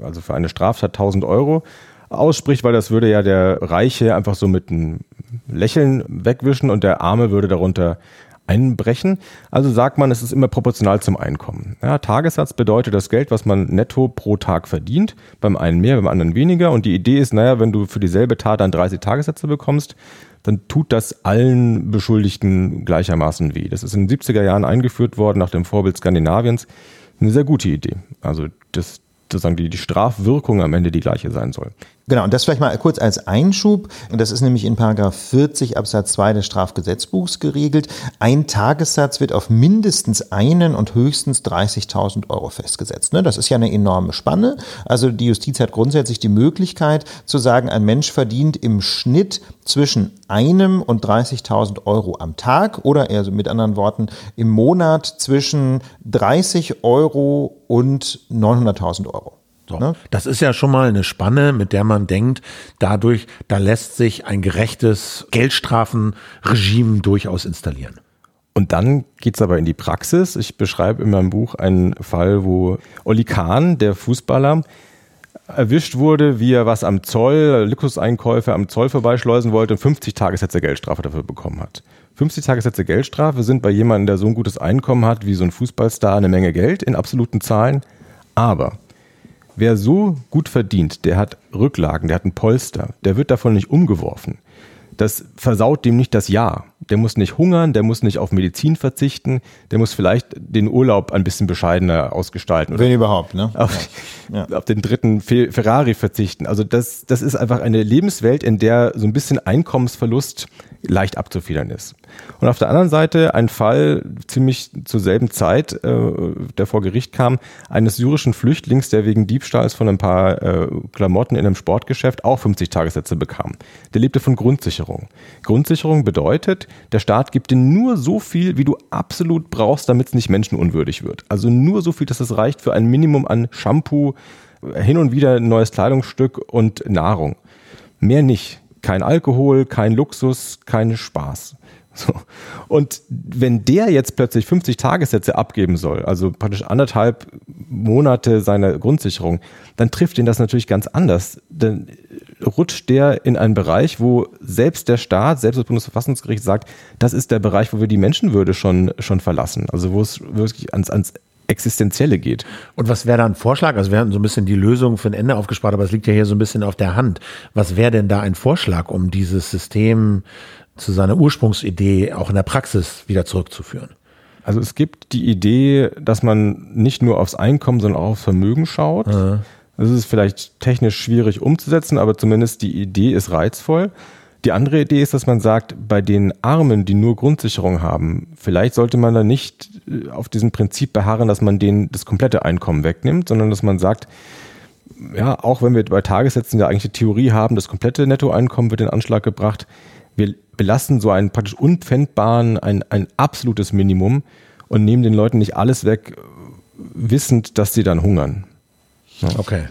also für eine Straftat 1000 Euro ausspricht, weil das würde ja der Reiche einfach so mit einem Lächeln wegwischen und der Arme würde darunter einbrechen. Also sagt man, es ist immer proportional zum Einkommen. Ja, Tagessatz bedeutet das Geld, was man netto pro Tag verdient. Beim einen mehr, beim anderen weniger. Und die Idee ist, naja, wenn du für dieselbe Tat dann 30 Tagessätze bekommst, dann tut das allen Beschuldigten gleichermaßen weh. Das ist in den 70er Jahren eingeführt worden nach dem Vorbild Skandinaviens. Eine sehr gute Idee. Also das, sozusagen die, die Strafwirkung am Ende die gleiche sein soll. Genau, und das vielleicht mal kurz als Einschub. Das ist nämlich in Paragraph 40 Absatz 2 des Strafgesetzbuchs geregelt. Ein Tagessatz wird auf mindestens einen und höchstens 30.000 Euro festgesetzt. Ne? Das ist ja eine enorme Spanne. Also die Justiz hat grundsätzlich die Möglichkeit zu sagen, ein Mensch verdient im Schnitt zwischen einem und 30.000 Euro am Tag oder also mit anderen Worten im Monat zwischen 30 Euro und 900.000 Euro. So. Ne? Das ist ja schon mal eine Spanne, mit der man denkt, dadurch, da lässt sich ein gerechtes Geldstrafenregime durchaus installieren. Und dann geht's aber in die Praxis. Ich beschreibe in meinem Buch einen Fall, wo Oli Kahn, der Fußballer, erwischt wurde, wie er was am Zoll, Luxuseinkäufe am Zoll vorbeischleusen wollte und 50 Tagessätze Geldstrafe dafür bekommen hat. 50 Tagessätze Geldstrafe sind bei jemandem, der so ein gutes Einkommen hat wie so ein Fußballstar, eine Menge Geld in absoluten Zahlen. Aber Wer so gut verdient, der hat Rücklagen, der hat ein Polster, der wird davon nicht umgeworfen. Das versaut dem nicht das Jahr. Der muss nicht hungern, der muss nicht auf Medizin verzichten, der muss vielleicht den Urlaub ein bisschen bescheidener ausgestalten. Wenn überhaupt, ne? Auf, ja. auf den dritten Ferrari verzichten. Also das, das ist einfach eine Lebenswelt, in der so ein bisschen Einkommensverlust leicht abzufedern ist. Und auf der anderen Seite ein Fall ziemlich zur selben Zeit, äh, der vor Gericht kam, eines syrischen Flüchtlings, der wegen Diebstahls von ein paar äh, Klamotten in einem Sportgeschäft auch 50 Tagessätze bekam. Der lebte von Grundsicherung. Grundsicherung bedeutet, der Staat gibt dir nur so viel, wie du absolut brauchst, damit es nicht menschenunwürdig wird. Also nur so viel, dass es reicht für ein Minimum an Shampoo, hin und wieder ein neues Kleidungsstück und Nahrung. Mehr nicht kein Alkohol, kein Luxus, kein Spaß. So. Und wenn der jetzt plötzlich 50 Tagessätze abgeben soll, also praktisch anderthalb Monate seiner Grundsicherung, dann trifft ihn das natürlich ganz anders. Dann rutscht der in einen Bereich, wo selbst der Staat, selbst das Bundesverfassungsgericht sagt, das ist der Bereich, wo wir die Menschenwürde schon, schon verlassen. Also wo es wirklich ans, ans Existenzielle geht. Und was wäre da ein Vorschlag? Also wir haben so ein bisschen die Lösung für ein Ende aufgespart, aber es liegt ja hier so ein bisschen auf der Hand. Was wäre denn da ein Vorschlag, um dieses System zu seiner Ursprungsidee auch in der Praxis wieder zurückzuführen? Also es gibt die Idee, dass man nicht nur aufs Einkommen, sondern auch aufs Vermögen schaut. Mhm. Das ist vielleicht technisch schwierig umzusetzen, aber zumindest die Idee ist reizvoll. Die andere Idee ist, dass man sagt, bei den Armen, die nur Grundsicherung haben, vielleicht sollte man da nicht äh, auf diesem Prinzip beharren, dass man denen das komplette Einkommen wegnimmt, sondern dass man sagt, ja, auch wenn wir bei Tagessätzen ja eigentlich die Theorie haben, das komplette Nettoeinkommen wird in Anschlag gebracht, wir belassen so einen praktisch unpfändbaren, ein, ein absolutes Minimum und nehmen den Leuten nicht alles weg, wissend, dass sie dann hungern. Ja. Okay.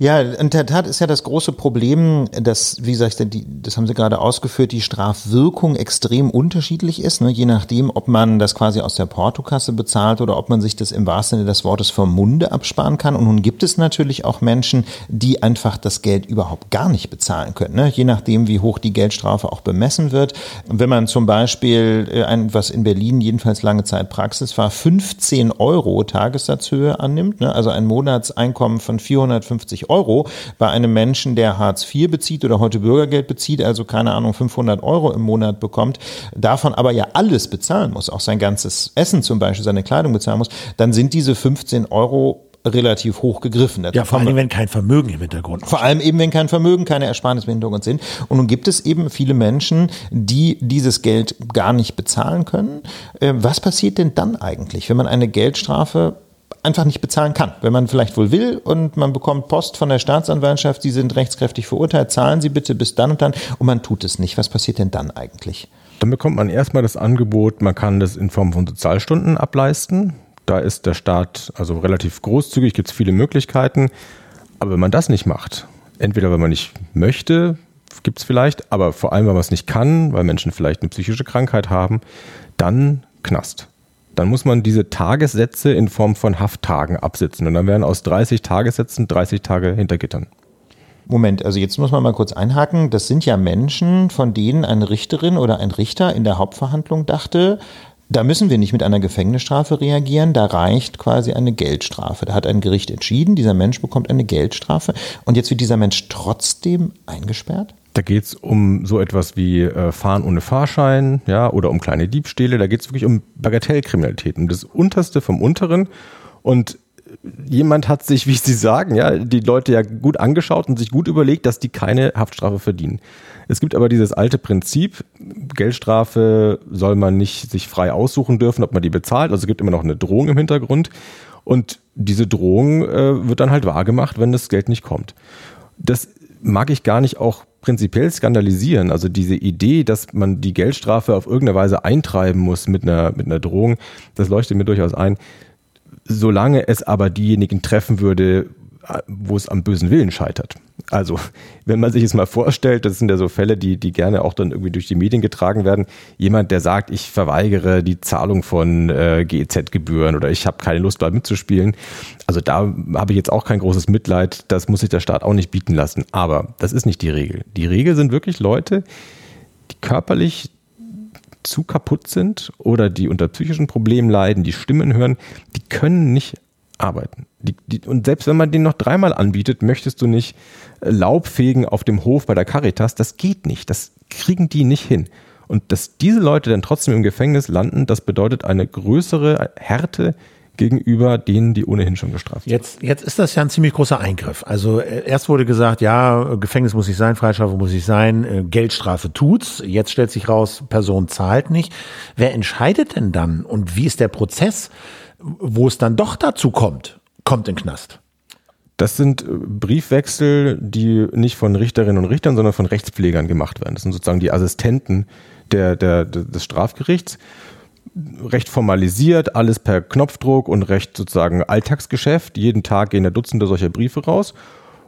Ja, in der Tat ist ja das große Problem, dass, wie gesagt, die, das haben Sie gerade ausgeführt, die Strafwirkung extrem unterschiedlich ist, ne? je nachdem, ob man das quasi aus der Portokasse bezahlt oder ob man sich das im wahrsten Sinne des Wortes vom Munde absparen kann. Und nun gibt es natürlich auch Menschen, die einfach das Geld überhaupt gar nicht bezahlen können, ne? je nachdem, wie hoch die Geldstrafe auch bemessen wird. Wenn man zum Beispiel, äh, ein, was in Berlin jedenfalls lange Zeit Praxis war, 15 Euro Tagessatzhöhe annimmt, ne? also ein Monatseinkommen von 450 Euro bei einem Menschen, der Hartz IV bezieht oder heute Bürgergeld bezieht, also keine Ahnung, 500 Euro im Monat bekommt, davon aber ja alles bezahlen muss, auch sein ganzes Essen zum Beispiel, seine Kleidung bezahlen muss, dann sind diese 15 Euro relativ hoch gegriffen. Ja, vor allem, wenn kein Vermögen im Hintergrund ist. Vor allem eben, wenn kein Vermögen, keine Ersparnis im Hintergrund sind. Und nun gibt es eben viele Menschen, die dieses Geld gar nicht bezahlen können. Äh, was passiert denn dann eigentlich, wenn man eine Geldstrafe einfach nicht bezahlen kann. Wenn man vielleicht wohl will und man bekommt Post von der Staatsanwaltschaft, Sie sind rechtskräftig verurteilt, zahlen Sie bitte bis dann und dann und man tut es nicht. Was passiert denn dann eigentlich? Dann bekommt man erstmal das Angebot, man kann das in Form von Sozialstunden ableisten. Da ist der Staat also relativ großzügig, gibt es viele Möglichkeiten. Aber wenn man das nicht macht, entweder weil man nicht möchte, gibt es vielleicht, aber vor allem, weil man es nicht kann, weil Menschen vielleicht eine psychische Krankheit haben, dann Knast. Dann muss man diese Tagessätze in Form von Hafttagen absitzen. Und dann werden aus 30 Tagessätzen 30 Tage hinter Gittern. Moment, also jetzt muss man mal kurz einhaken. Das sind ja Menschen, von denen eine Richterin oder ein Richter in der Hauptverhandlung dachte, da müssen wir nicht mit einer Gefängnisstrafe reagieren, da reicht quasi eine Geldstrafe. Da hat ein Gericht entschieden, dieser Mensch bekommt eine Geldstrafe und jetzt wird dieser Mensch trotzdem eingesperrt? Da geht es um so etwas wie äh, Fahren ohne Fahrschein, ja, oder um kleine Diebstähle. Da geht es wirklich um Bagatellkriminalität, um das Unterste vom Unteren. Und jemand hat sich, [laughs] wie Sie sagen, ja, die Leute ja gut angeschaut und sich gut überlegt, dass die keine Haftstrafe verdienen. Es gibt aber dieses alte Prinzip, Geldstrafe soll man nicht sich frei aussuchen dürfen, ob man die bezahlt. Also es gibt immer noch eine Drohung im Hintergrund. Und diese Drohung äh, wird dann halt wahrgemacht, wenn das Geld nicht kommt. Das mag ich gar nicht auch prinzipiell skandalisieren. Also diese Idee, dass man die Geldstrafe auf irgendeine Weise eintreiben muss mit einer, mit einer Drohung, das leuchtet mir durchaus ein. Solange es aber diejenigen treffen würde, wo es am bösen Willen scheitert. Also, wenn man sich es mal vorstellt, das sind ja so Fälle, die, die gerne auch dann irgendwie durch die Medien getragen werden. Jemand, der sagt, ich verweigere die Zahlung von äh, GEZ-Gebühren oder ich habe keine Lust, da mitzuspielen. Also da habe ich jetzt auch kein großes Mitleid. Das muss sich der Staat auch nicht bieten lassen. Aber das ist nicht die Regel. Die Regel sind wirklich Leute, die körperlich zu kaputt sind oder die unter psychischen Problemen leiden, die Stimmen hören, die können nicht arbeiten. Die, die, und selbst wenn man den noch dreimal anbietet, möchtest du nicht äh, Laubfegen auf dem Hof bei der Caritas, das geht nicht. Das kriegen die nicht hin. Und dass diese Leute dann trotzdem im Gefängnis landen, das bedeutet eine größere Härte gegenüber denen, die ohnehin schon gestraft sind. Jetzt, ist das ja ein ziemlich großer Eingriff. Also äh, erst wurde gesagt, ja, Gefängnis muss nicht sein, Freistrafe muss nicht sein, äh, Geldstrafe tut's. Jetzt stellt sich raus, Person zahlt nicht. Wer entscheidet denn dann und wie ist der Prozess, wo es dann doch dazu kommt? kommt in den Knast. Das sind äh, Briefwechsel, die nicht von Richterinnen und Richtern, sondern von Rechtspflegern gemacht werden. Das sind sozusagen die Assistenten der, der, des Strafgerichts. Recht formalisiert, alles per Knopfdruck und recht sozusagen Alltagsgeschäft. Jeden Tag gehen da Dutzende solcher Briefe raus.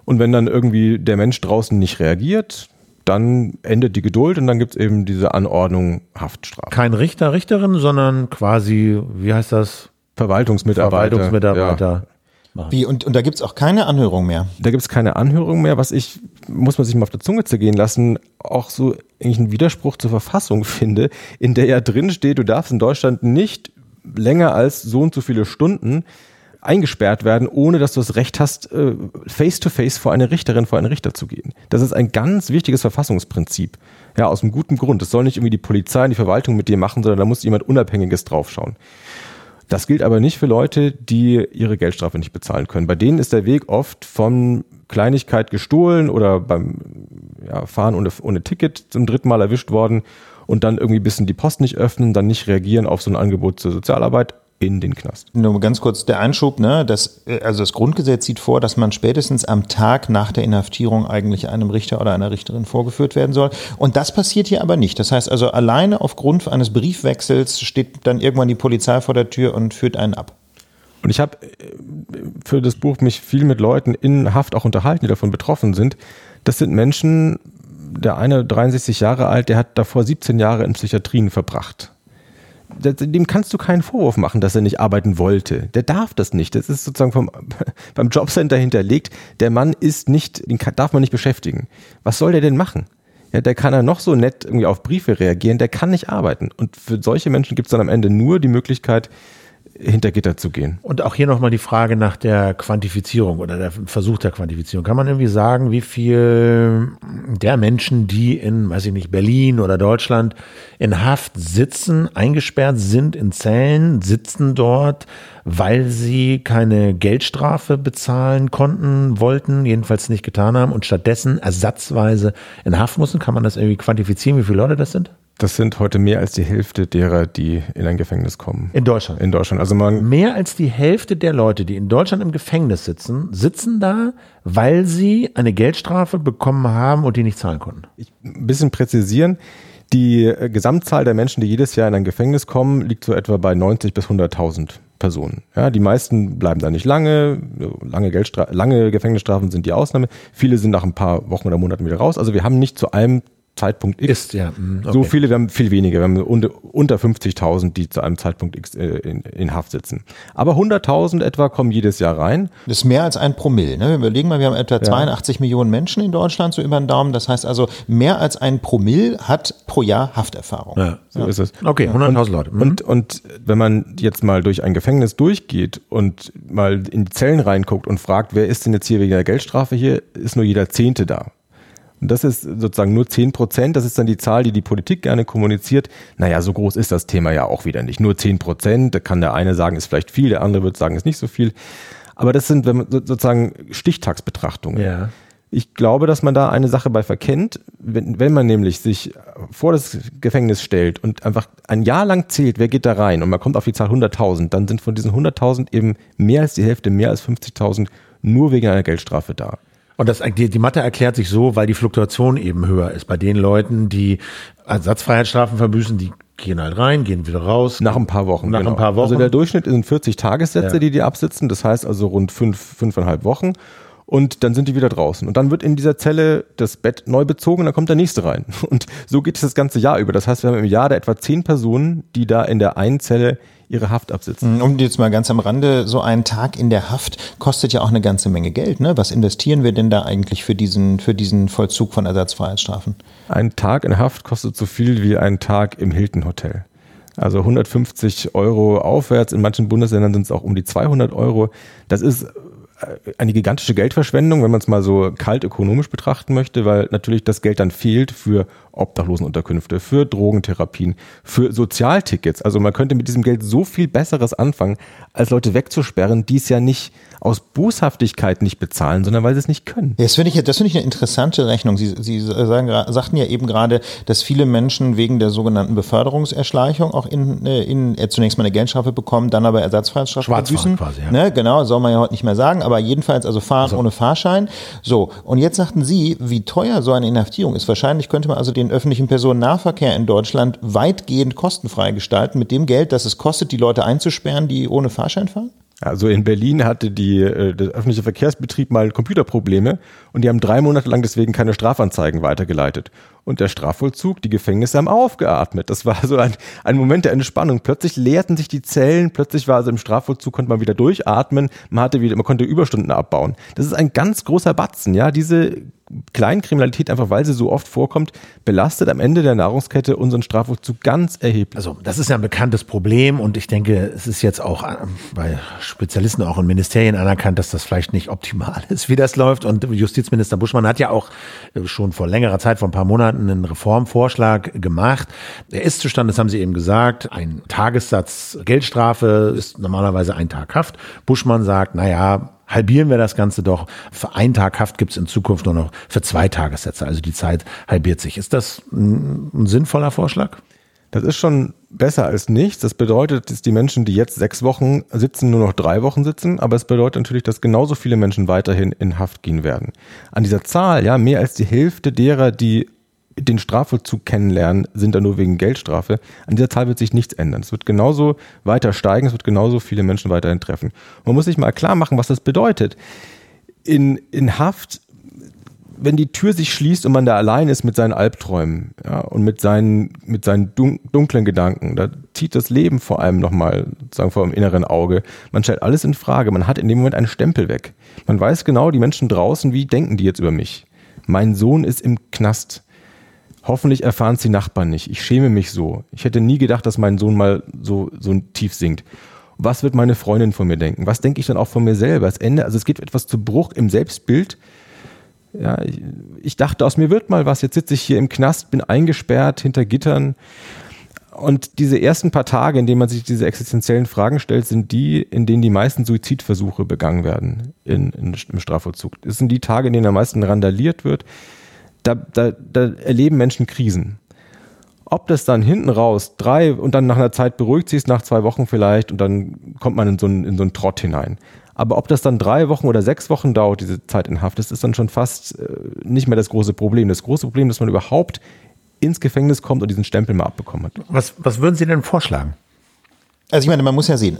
Und wenn dann irgendwie der Mensch draußen nicht reagiert, dann endet die Geduld und dann gibt es eben diese Anordnung Haftstrafe. Kein Richter, Richterin, sondern quasi, wie heißt das? Verwaltungsmitarbeiter. Verwaltungsmitarbeiter. Ja machen. Wie, und, und da gibt's auch keine Anhörung mehr? Da gibt's keine Anhörung mehr, was ich, muss man sich mal auf der Zunge zergehen lassen, auch so eigentlich einen Widerspruch zur Verfassung [laughs] finde, in der ja drin steht, du darfst in Deutschland nicht länger als so und so viele Stunden eingesperrt werden, ohne dass du das Recht hast, face to face vor eine Richterin, vor einen Richter zu gehen. Das ist ein ganz wichtiges Verfassungsprinzip. Ja, aus einem guten Grund. Das soll nicht irgendwie die Polizei und die Verwaltung mit dir machen, sondern da muss jemand Unabhängiges draufschauen. Das gilt aber nicht für Leute, die ihre Geldstrafe nicht bezahlen können. Bei denen ist der Weg oft von Kleinigkeit gestohlen oder beim ja, Fahren ohne, ohne Ticket zum dritten Mal erwischt worden und dann irgendwie bisschen die Post nicht öffnen, dann nicht reagieren auf so ein Angebot zur Sozialarbeit in den Knast. Nur ganz kurz der Einschub, ne? Das, äh, also das Grundgesetz sieht vor, dass man spätestens am Tag nach der Inhaftierung eigentlich einem Richter oder einer Richterin vorgeführt werden soll. Und das passiert hier aber nicht. Das heißt also, alleine aufgrund eines Briefwechsels steht dann irgendwann die Polizei vor der Tür und führt einen ab. Und ich habe äh, für das Buch mich viel mit Leuten in Haft auch unterhalten, die davon betroffen sind. Das sind Menschen, der eine 63 Jahre alt, der hat davor 17 Jahre in Psychiatrien verbracht dem kannst du keinen Vorwurf machen, dass er nicht arbeiten wollte. Der darf das nicht. Das ist sozusagen vom, [laughs] beim Jobcenter hinterlegt. Der Mann ist nicht, den darf man nicht beschäftigen. Was soll der denn machen? Ja, der kann ja noch so nett irgendwie auf Briefe reagieren, der kann nicht arbeiten. Und für solche Menschen gibt es dann am Ende nur die Möglichkeit, hinter Gitter zu gehen. Und auch hier nochmal die Frage nach der Quantifizierung oder der Versuch der Quantifizierung. Kann man irgendwie sagen, wie viel der Menschen, die in, weiß ich nicht, Berlin oder Deutschland in Haft sitzen, eingesperrt sind in Zellen, sitzen dort, weil sie keine Geldstrafe bezahlen konnten, wollten, jedenfalls nicht getan haben und stattdessen ersatzweise in Haft mussten? Kann man das irgendwie quantifizieren, wie viele Leute das sind? Das sind heute mehr als die Hälfte derer, die in ein Gefängnis kommen. In Deutschland. In Deutschland. Also man mehr als die Hälfte der Leute, die in Deutschland im Gefängnis sitzen, sitzen da, weil sie eine Geldstrafe bekommen haben und die nicht zahlen konnten. Ich, ein bisschen präzisieren. Die äh, Gesamtzahl der Menschen, die jedes Jahr in ein Gefängnis kommen, liegt so etwa bei 90 bis 100.000 Personen. Ja, die meisten bleiben da nicht lange. Lange, Geldstra lange Gefängnisstrafen sind die Ausnahme. Viele sind nach ein paar Wochen oder Monaten wieder raus. Also wir haben nicht zu allem Zeitpunkt X. Ist, ja. Mhm, okay. So viele, wir haben viel weniger. Wir haben unter, unter 50.000, die zu einem Zeitpunkt X äh, in, in Haft sitzen. Aber 100.000 etwa kommen jedes Jahr rein. Das ist mehr als ein Promille. Ne? Wir überlegen mal, wir haben etwa ja. 82 Millionen Menschen in Deutschland, so über den Daumen. Das heißt also, mehr als ein Promille hat pro Jahr Hafterfahrung. Ja, so ja. ist es. Okay, 100.000 Leute. Mhm. Und, und wenn man jetzt mal durch ein Gefängnis durchgeht und mal in die Zellen reinguckt und fragt, wer ist denn jetzt hier wegen der Geldstrafe hier, ist nur jeder Zehnte da. Und das ist sozusagen nur 10 Prozent. Das ist dann die Zahl, die die Politik gerne kommuniziert. Naja, so groß ist das Thema ja auch wieder nicht. Nur 10 Prozent. Da kann der eine sagen, ist vielleicht viel, der andere wird sagen, ist nicht so viel. Aber das sind wenn man, sozusagen Stichtagsbetrachtungen. Ja. Ich glaube, dass man da eine Sache bei verkennt. Wenn, wenn man nämlich sich vor das Gefängnis stellt und einfach ein Jahr lang zählt, wer geht da rein und man kommt auf die Zahl 100.000, dann sind von diesen 100.000 eben mehr als die Hälfte, mehr als 50.000 nur wegen einer Geldstrafe da. Und das, die, die Mathe erklärt sich so, weil die Fluktuation eben höher ist. Bei den Leuten, die Ersatzfreiheitsstrafen verbüßen, die gehen halt rein, gehen wieder raus. Nach ein paar Wochen. Nach genau. ein paar Wochen. Also der Durchschnitt sind 40 Tagessätze, ja. die die absitzen. Das heißt also rund fünf, fünfeinhalb Wochen. Und dann sind die wieder draußen. Und dann wird in dieser Zelle das Bett neu bezogen dann kommt der nächste rein. [laughs] Und so geht es das ganze Jahr über. Das heißt, wir haben im Jahr da etwa zehn Personen, die da in der einen Zelle ihre Haft absitzen. Um jetzt mal ganz am Rande, so ein Tag in der Haft kostet ja auch eine ganze Menge Geld. Ne? Was investieren wir denn da eigentlich für diesen, für diesen Vollzug von Ersatzfreiheitsstrafen? Ein Tag in Haft kostet so viel wie ein Tag im Hilton Hotel. Also 150 Euro aufwärts, in manchen Bundesländern sind es auch um die 200 Euro. Das ist eine gigantische Geldverschwendung, wenn man es mal so kalt ökonomisch betrachten möchte, weil natürlich das Geld dann fehlt für Obdachlosenunterkünfte, für Drogentherapien, für Sozialtickets. Also man könnte mit diesem Geld so viel Besseres anfangen, als Leute wegzusperren, die es ja nicht aus Boshaftigkeit nicht bezahlen, sondern weil sie es nicht können. Das finde ich, das finde ich eine interessante Rechnung. Sie, Sie sagen, sagten ja eben gerade, dass viele Menschen wegen der sogenannten Beförderungserschleichung auch in, äh, in, äh, zunächst mal eine Geldstrafe bekommen, dann aber Ersatzfreiheitsstrafe büßen. quasi, ja. Ne, genau, soll man ja heute nicht mehr sagen, aber jedenfalls also fahren also. ohne Fahrschein. So, und jetzt sagten Sie, wie teuer so eine Inhaftierung ist. Wahrscheinlich könnte man also den öffentlichen Personennahverkehr in Deutschland weitgehend kostenfrei gestalten mit dem Geld, das es kostet, die Leute einzusperren, die ohne Fahrschein fahren? Also in Berlin hatte die, äh, der öffentliche Verkehrsbetrieb mal Computerprobleme und die haben drei Monate lang deswegen keine Strafanzeigen weitergeleitet. Und der Strafvollzug, die Gefängnisse haben aufgeatmet. Das war so ein, ein Moment der Entspannung. Plötzlich leerten sich die Zellen, plötzlich war also im Strafvollzug, konnte man wieder durchatmen, man hatte wieder, man konnte Überstunden abbauen. Das ist ein ganz großer Batzen, ja. Diese Kleinkriminalität, einfach weil sie so oft vorkommt, belastet am Ende der Nahrungskette unseren Strafvollzug ganz erheblich. Also das ist ja ein bekanntes Problem und ich denke, es ist jetzt auch äh, bei Spezialisten, auch in Ministerien anerkannt, dass das vielleicht nicht optimal [laughs] ist, wie das läuft. Und Justizminister Buschmann hat ja auch äh, schon vor längerer Zeit, vor ein paar Monaten, einen Reformvorschlag gemacht. Er ist zustande, das haben Sie eben gesagt, ein Tagessatz Geldstrafe ist normalerweise ein Tag Haft. Buschmann sagt, naja, halbieren wir das Ganze doch. Für einen Tag Haft gibt es in Zukunft nur noch für zwei Tagessätze. Also die Zeit halbiert sich. Ist das ein, sinnvoller Vorschlag? Das ist schon besser als nichts. Das bedeutet, dass die Menschen, die jetzt sechs Wochen sitzen, nur noch drei Wochen sitzen. Aber es bedeutet natürlich, dass genauso viele Menschen weiterhin in Haft gehen werden. An dieser Zahl, ja, mehr als die Hälfte derer, die den Strafvollzug kennenlernen, sind da nur wegen Geldstrafe. An dieser Zahl wird sich nichts ändern. Es wird genauso weiter steigen, es wird genauso viele Menschen weiterhin treffen. Man muss sich mal klar machen, was das bedeutet. In, in Haft, wenn die Tür sich schließt und man da allein ist mit seinen Albträumen ja, und mit seinen, mit seinen dunklen Gedanken, da zieht das Leben vor allem nochmal sagen vor dem inneren Auge. Man stellt alles in Frage. Man hat in dem Moment einen Stempel weg. Man weiß genau, die Menschen draußen, wie denken die jetzt über mich? Mein Sohn ist im Knast Hoffentlich erfahren es die Nachbarn nicht. Ich schäme mich so. Ich hätte nie gedacht, dass mein Sohn mal so, so tief sinkt. Was wird meine Freundin von mir denken? Was denke ich dann auch von mir selber? Das Ende, also es geht etwas zu Bruch im Selbstbild. Ja, ich, ich dachte, aus mir wird mal was. Jetzt sitze ich hier im Knast, bin eingesperrt hinter Gittern. Und diese ersten paar Tage, in denen man sich diese existenziellen Fragen stellt, sind die, in denen die meisten Suizidversuche begangen werden in, in, im Strafvollzug. Das sind die Tage, in denen am meisten randaliert wird, da, da, da erleben Menschen Krisen. Ob das dann hinten raus drei und dann nach einer Zeit beruhigt sich es, nach zwei Wochen vielleicht und dann kommt man in so einen, in so einen Trott hinein. Aber ob das dann drei Wochen oder sechs Wochen dauert, diese Zeit in Haft, das ist dann schon fast äh, nicht mehr das große Problem. Das große Problem, dass man überhaupt ins Gefängnis kommt und diesen Stempel mal abbekommen hat. Was, was würden Sie denn vorschlagen? Also ich meine, man muss ja sehen,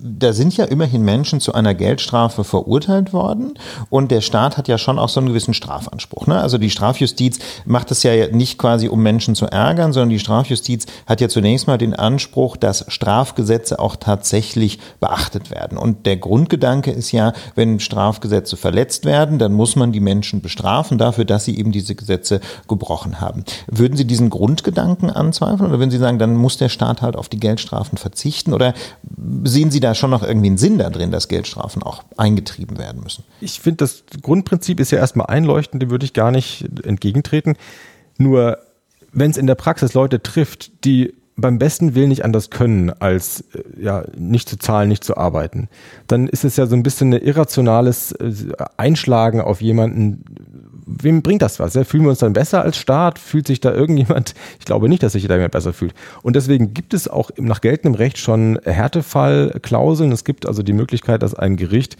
da sind ja immerhin Menschen zu einer Geldstrafe verurteilt worden und der Staat hat ja schon auch so einen gewissen Strafanspruch. Ne? Also die Strafjustiz macht es ja nicht quasi, um Menschen zu ärgern, sondern die Strafjustiz hat ja zunächst mal den Anspruch, dass Strafgesetze auch tatsächlich beachtet werden. Und der Grundgedanke ist ja, wenn Strafgesetze verletzt werden, dann muss man die Menschen bestrafen dafür, dass sie eben diese Gesetze gebrochen haben. Würden Sie diesen Grundgedanken anzweifeln oder würden Sie sagen, dann muss der Staat halt auf die Geldstrafen verzichten? Verzichten? Oder sehen Sie da schon noch irgendwie einen Sinn da drin, dass Geldstrafen auch eingetrieben werden müssen? Ich finde, das Grundprinzip ist ja erstmal einleuchtend, dem würde ich gar nicht entgegentreten. Nur wenn es in der Praxis Leute trifft, die beim besten Willen nicht anders können, als äh, ja nicht zu zahlen, nicht zu arbeiten, dann ist es ja so ein bisschen ein irrationales äh, Einschlagen auf jemanden, wem bringt das was? Ja? Fühlen wir uns dann besser als Staat? Fühlt sich da irgendjemand? [laughs] Ich glaube nicht, dass sich da jemand besser fühlt. Und deswegen gibt es auch nach geltendem Recht schon Härtefallklauseln. Es gibt also die Möglichkeit, dass ein Gericht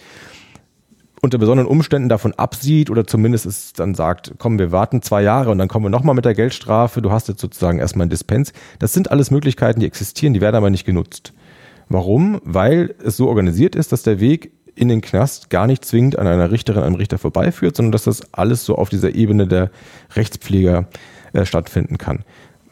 unter besonderen Umständen davon absieht oder zumindest es dann sagt, komm, wir warten zwei Jahre und dann kommen wir nochmal mit der Geldstrafe, du hast jetzt sozusagen erstmal ein Dispens. Das sind alles Möglichkeiten, die existieren, die werden aber nicht genutzt. Warum? Weil es so organisiert ist, dass der Weg in den Knast gar nicht zwingend an einer Richterin, einem Richter vorbeiführt, sondern dass das alles so auf dieser Ebene der Rechtspfleger äh, stattfinden kann.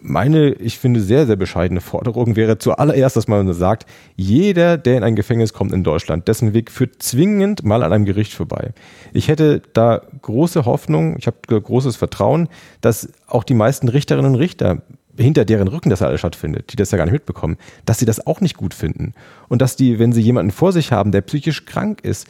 Meine, ich finde, sehr, sehr bescheidene Forderung wäre zuallererst, dass man sagt, jeder, der in ein Gefängnis kommt in Deutschland, dessen Weg führt zwingend mal an einem Gericht vorbei. Ich hätte da große Hoffnung, ich habe großes Vertrauen, dass auch die meisten Richterinnen und Richter hinter deren Rücken das alles stattfindet, die das ja gar nicht mitbekommen, dass sie das auch nicht gut finden. Und dass die, wenn sie jemanden vor sich haben, der psychisch krank ist,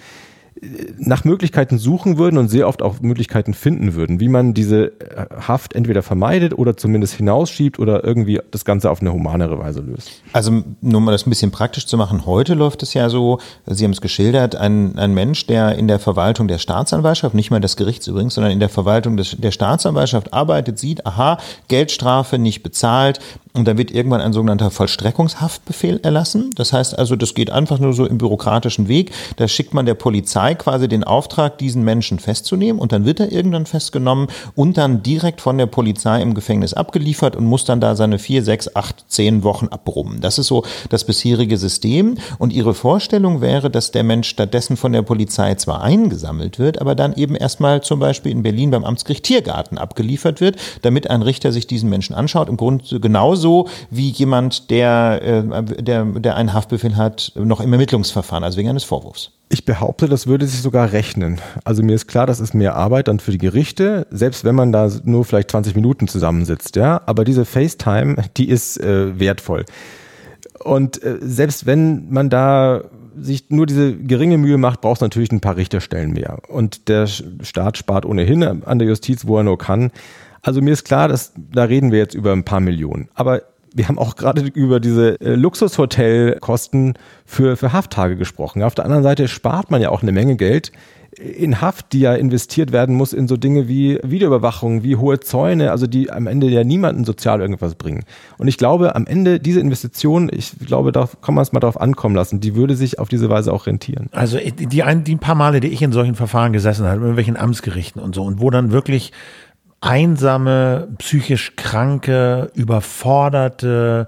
nach Möglichkeiten suchen würden und sehr oft auch Möglichkeiten finden würden, wie man diese äh, Haft entweder vermeidet oder zumindest hinausschiebt oder irgendwie das Ganze auf eine humanere Weise löst. Also nur mal das ein bisschen praktisch zu machen, heute läuft es ja so, Sie haben es geschildert, ein, ein Mensch, der in der Verwaltung der Staatsanwaltschaft, nicht mal des Gerichts übrigens, sondern in der Verwaltung des, der Staatsanwaltschaft arbeitet, sieht, aha, Geldstrafe nicht bezahlt, und dann wird irgendwann ein sogenannter Vollstreckungshaftbefehl erlassen. Das heißt also, das geht einfach nur so im bürokratischen Weg. Da schickt man der Polizei quasi den Auftrag, diesen Menschen festzunehmen und dann wird er irgendwann festgenommen und dann direkt von der Polizei im Gefängnis abgeliefert und muss dann da seine vier, sechs, acht, zehn Wochen abbrummen. Das ist so das bisherige System. Und ihre Vorstellung wäre, dass der Mensch stattdessen von der Polizei zwar eingesammelt wird, aber dann eben erstmal zum Beispiel in Berlin beim Amtsgericht Tiergarten abgeliefert wird, damit ein Richter sich diesen Menschen anschaut. Im Grunde genauso genauso wie jemand, der, äh, der, der einen Haftbefehl hat, noch im Ermittlungsverfahren, also wegen eines Vorwurfs. Ich behaupte, das würde sich sogar rechnen. Also mir ist klar, das ist mehr Arbeit dann für die Gerichte, selbst wenn man da nur vielleicht 20 Minuten zusammensitzt, ja. Aber diese FaceTime, die ist äh, wertvoll. Und äh, selbst wenn man da sich nur diese geringe Mühe macht, braucht es natürlich ein paar Richterstellen mehr. Und der Staat spart ohnehin an der Justiz, wo er nur kann. Also mir ist klar, dass da reden wir jetzt über ein paar Millionen. Aber wir haben auch gerade über diese äh, Luxushotelkosten für, für Hafttage gesprochen. Auf der anderen Seite spart man ja auch eine Menge Geld in Haft, die ja investiert werden muss in so Dinge wie Videoüberwachung, wie hohe Zäune, also die am Ende ja niemanden sozial irgendwas bringen. Und ich glaube, am Ende diese Investition, ich glaube, da kann man es mal drauf ankommen lassen, die würde sich auf diese Weise auch rentieren. Also die, ein, die paar Male, die ich in solchen Verfahren gesessen habe, in irgendwelchen Amtsgerichten und so, und wo dann wirklich einsame, psychisch kranke, überforderte,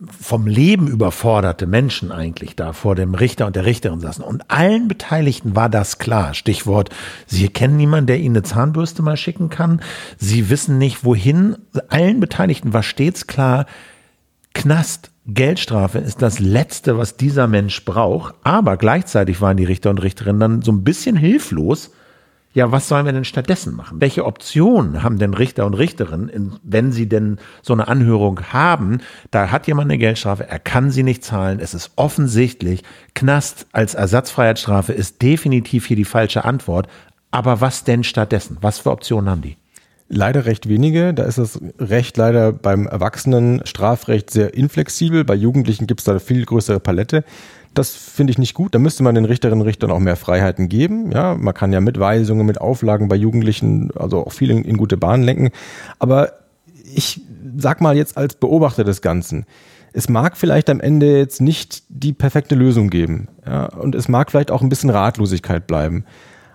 vom Leben überforderte Menschen eigentlich da vor dem Richter und der Richterin saßen. Und allen Beteiligten war das klar. Stichwort, sie kennen niemanden, der ihnen eine Zahnbürste mal schicken kann. Sie wissen nicht, wohin. Allen Beteiligten war stets klar, Knast, Geldstrafe ist das Letzte, was dieser Mensch braucht. Aber gleichzeitig waren die Richter und Richterinnen dann so ein bisschen hilflos, ja, was sollen wir denn stattdessen machen? Welche Optionen haben denn Richter und Richterinnen, wenn sie denn so eine Anhörung haben? Da hat jemand eine Geldstrafe, er kann sie nicht zahlen, es ist offensichtlich. Knast als Ersatzfreiheitsstrafe ist definitiv hier die falsche Antwort. Aber was denn stattdessen? Was für Optionen haben die? Leider recht wenige. Da ist das Recht leider beim Erwachsenenstrafrecht sehr inflexibel. Bei Jugendlichen gibt es da eine viel größere Palette. Das finde ich nicht gut. Da müsste man den Richterinnen und Richtern auch mehr Freiheiten geben. Ja, man kann ja mit Weisungen, mit Auflagen bei Jugendlichen, also auch viel in, in gute Bahnen lenken. Aber ich sag mal jetzt als Beobachter des Ganzen, es mag vielleicht am Ende jetzt nicht die perfekte Lösung geben. Ja, und es mag vielleicht auch ein bisschen Ratlosigkeit bleiben.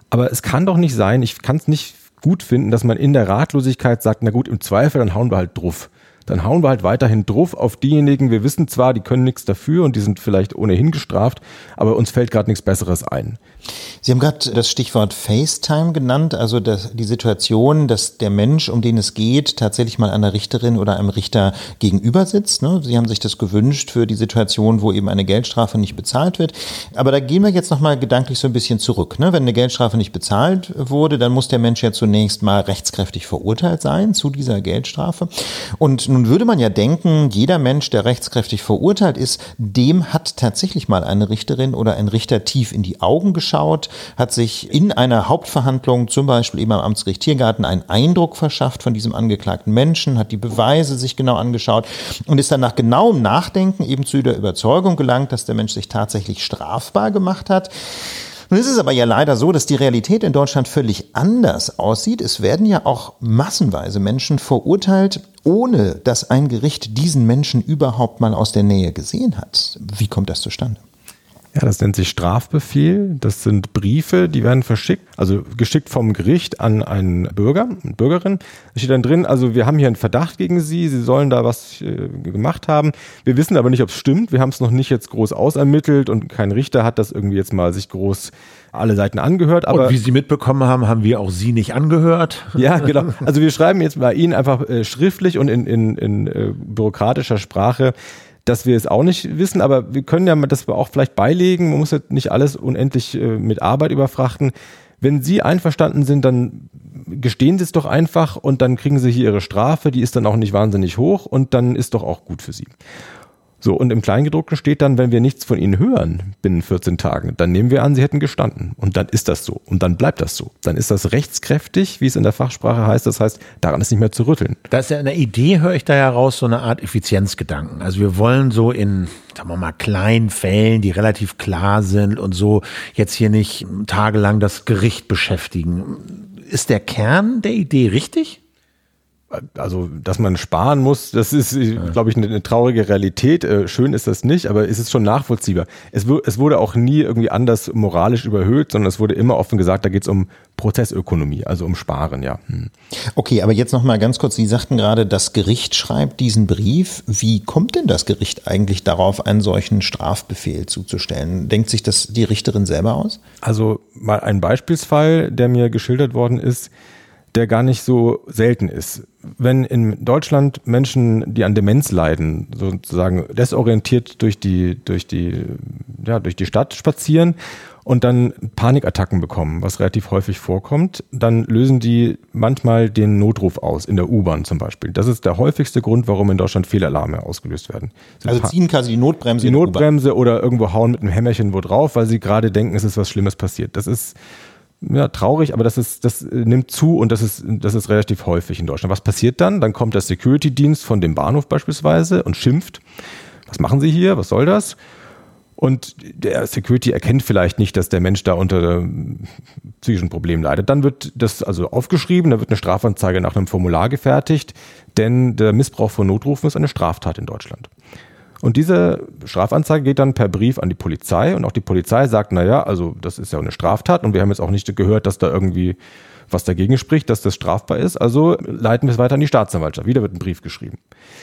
Aber es kann doch nicht sein, ich kann es nicht gut finden, dass man in der Ratlosigkeit sagt, na gut, im Zweifel, dann hauen wir halt drauf dann hauen wir halt weiterhin drauf auf diejenigen. Wir wissen zwar, die können nichts dafür und die sind vielleicht ohnehin gestraft, aber uns fällt gerade nichts Besseres ein. Sie haben gerade das Stichwort FaceTime genannt, also das, die Situation, dass der Mensch, um den es geht, tatsächlich mal einer Richterin oder einem Richter gegenüber sitzt. Ne? Sie haben sich das gewünscht für die Situation, wo eben eine Geldstrafe nicht bezahlt wird. Aber da gehen wir jetzt nochmal gedanklich so ein bisschen zurück. Ne? Wenn eine Geldstrafe nicht bezahlt wurde, dann muss der Mensch ja zunächst mal rechtskräftig verurteilt sein zu dieser Geldstrafe. Und nun würde man ja denken, jeder Mensch, der rechtskräftig verurteilt ist, dem hat tatsächlich mal eine Richterin oder ein Richter tief in die Augen geschaut, hat sich in einer Hauptverhandlung, zum Beispiel eben am Amtsgericht Tiergarten, einen Eindruck verschafft von diesem angeklagten Menschen, hat die Beweise sich genau angeschaut und ist dann nach genauem Nachdenken eben zu der Überzeugung gelangt, dass der Mensch sich tatsächlich strafbar gemacht hat. Nun ist es aber ja leider so, dass die Realität in Deutschland völlig anders aussieht. Es werden ja auch massenweise Menschen verurteilt, ohne dass ein Gericht diesen Menschen überhaupt mal aus der Nähe gesehen hat. Wie kommt das zustande? Ja, das nennt sich Strafbefehl. Das sind Briefe, die werden verschickt, also geschickt vom Gericht an einen Bürger, eine Bürgerin. Da steht dann drin, also wir haben hier einen Verdacht gegen Sie, Sie sollen da was äh, gemacht haben. Wir wissen aber nicht, ob es stimmt. Wir haben es noch nicht jetzt groß ausermittelt und kein Richter hat das irgendwie jetzt mal sich groß alle Seiten angehört. Aber und wie Sie mitbekommen haben, haben wir auch Sie nicht angehört. Ja, [laughs] genau. Also wir schreiben jetzt bei Ihnen einfach äh, schriftlich und in, in, in äh, bürokratischer Sprache dass wir es auch nicht wissen, aber wir können ja das auch vielleicht beilegen. Man muss ja nicht alles unendlich äh, mit Arbeit überfrachten. Wenn Sie einverstanden sind, dann gestehen Sie es doch einfach und dann kriegen Sie hier Ihre Strafe. Die ist dann auch nicht wahnsinnig hoch und dann ist doch auch gut für Sie. So, und im Kleingedruckten steht dann, wenn wir nichts von Ihnen hören binnen 14 Tagen, dann nehmen wir an, Sie hätten gestanden. Und dann ist das so. Und dann bleibt das so. Dann ist das rechtskräftig, wie es in der Fachsprache heißt. Das heißt, daran ist nicht mehr zu rütteln. Da ist ja eine Idee, höre ich da ja raus, so eine Art Effizienzgedanken. Also wir wollen so in, sagen wir mal, kleinen Fällen, die relativ klar sind und so jetzt hier nicht tagelang das Gericht beschäftigen. Ist der Kern der Idee richtig? Also, dass man sparen muss, das ist, glaube ich, eine, eine, traurige Realität. Äh, schön ist das nicht, aber es ist schon nachvollziehbar. Es, es, wurde auch nie irgendwie anders moralisch überhöht, sondern es wurde immer offen gesagt, da geht es um Prozessökonomie, also um Sparen, ja. Hm. Okay, aber jetzt noch mal ganz kurz, Sie sagten gerade, das Gericht schreibt diesen Brief. Wie kommt denn das Gericht eigentlich darauf, einen solchen Strafbefehl zuzustellen? Denkt sich das die Richterin selber aus? Also mal ein Beispielsfall, der mir geschildert worden ist, der gar nicht so selten ist. Wenn in Deutschland Menschen, die an Demenz leiden, sozusagen desorientiert durch die, durch die, ja, durch die Stadt spazieren und dann Panikattacken bekommen, was relativ häufig vorkommt, dann lösen die manchmal den Notruf aus, in der U-Bahn zum Beispiel. Das ist der häufigste Grund, warum in Deutschland Fehlalarme ausgelöst werden. Sie also ziehen quasi die Notbremse. Die Notbremse oder irgendwo hauen mit einem Hämmerchen wo drauf, weil sie gerade denken, es ist was Schlimmes passiert. Das ist ja, traurig, aber das ist, das äh, nimmt zu und das ist, das ist relativ häufig in Deutschland. Was passiert dann? Dann kommt der Security-Dienst von dem Bahnhof beispielsweise und schimpft. Was machen Sie hier? Was soll das? Und der Security erkennt vielleicht nicht, dass der Mensch da unter äh, psychischen Problemen leidet. Dann wird das also aufgeschrieben, da wird eine Strafanzeige nach einem Formular gefertigt, denn der Missbrauch von Notrufen ist eine Straftat in Deutschland. Und diese Strafanzeige geht dann per Brief an die Polizei und auch die Polizei sagt, naja, also das ist ja eine Straftat und wir haben jetzt auch nicht gehört, dass da irgendwie was dagegen spricht, dass das strafbar ist. Also leiten wir es weiter an die Staatsanwaltschaft. Wieder wird ein Brief geschrieben.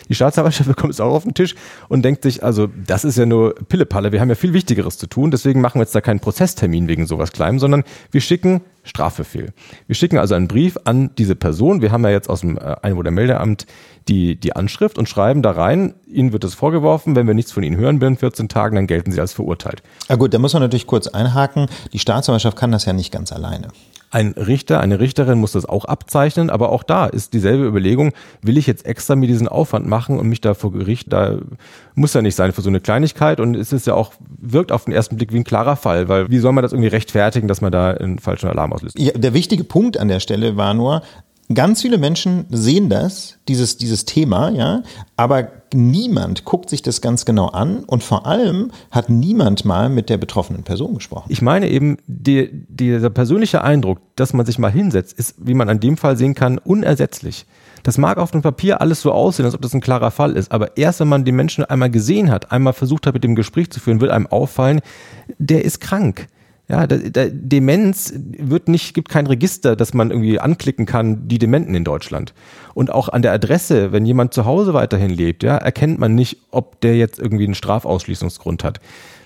Die Staatsanwaltschaft [laughs] bekommt es auch auf den Tisch und denkt sich, also das ist ja nur Pillepalle, wir haben ja viel Wichtigeres zu tun, deswegen machen wir jetzt da keinen Prozesstermin wegen sowas Kleinem, sondern wir schicken Strafbefehl. Wir schicken also einen Brief an diese Person. Wir haben ja jetzt aus dem äh, Einwohnermeldeamt die, die Anschrift und schreiben da rein, Ihnen wird es vorgeworfen, wenn wir nichts von Ihnen hören binnen 14 Tagen, dann gelten Sie als verurteilt. Ja gut, da muss man natürlich kurz einhaken. Die Staatsanwaltschaft kann das ja nicht ganz alleine. Ein Richter, eine Richterin muss das auch abzeichnen, aber auch da ist dieselbe Überlegung, will ich jetzt extra mir diesen Aufwand machen und mich da vor Gericht, da muss ja nicht sein für so eine Kleinigkeit und es ist ja auch, wirkt auf den ersten Blick wie ein klarer Fall, weil wie soll man das irgendwie rechtfertigen, dass man da einen falschen Alarm auslöst? Ja, der wichtige Punkt an der Stelle war nur, Ganz viele Menschen sehen das, dieses, dieses Thema, ja, aber niemand guckt sich das ganz genau an und vor allem hat niemand mal mit der betroffenen Person gesprochen. Ich meine eben, die, dieser persönliche Eindruck, dass man sich mal hinsetzt, ist, wie man an dem Fall sehen kann, unersetzlich. Das mag auf dem Papier alles so aussehen, als ob das ein klarer Fall ist, aber erst wenn man den Menschen einmal gesehen hat, einmal versucht hat, mit dem Gespräch zu führen, wird einem auffallen, der ist krank ja, da, da, Demenz wird nicht, gibt kein Register, das man irgendwie anklicken kann, die Dementen in Deutschland. Und auch an der Adresse, wenn jemand zu Hause weiterhin lebt, ja, erkennt man nicht, ob der jetzt irgendwie einen Strafausschließungsgrund hat.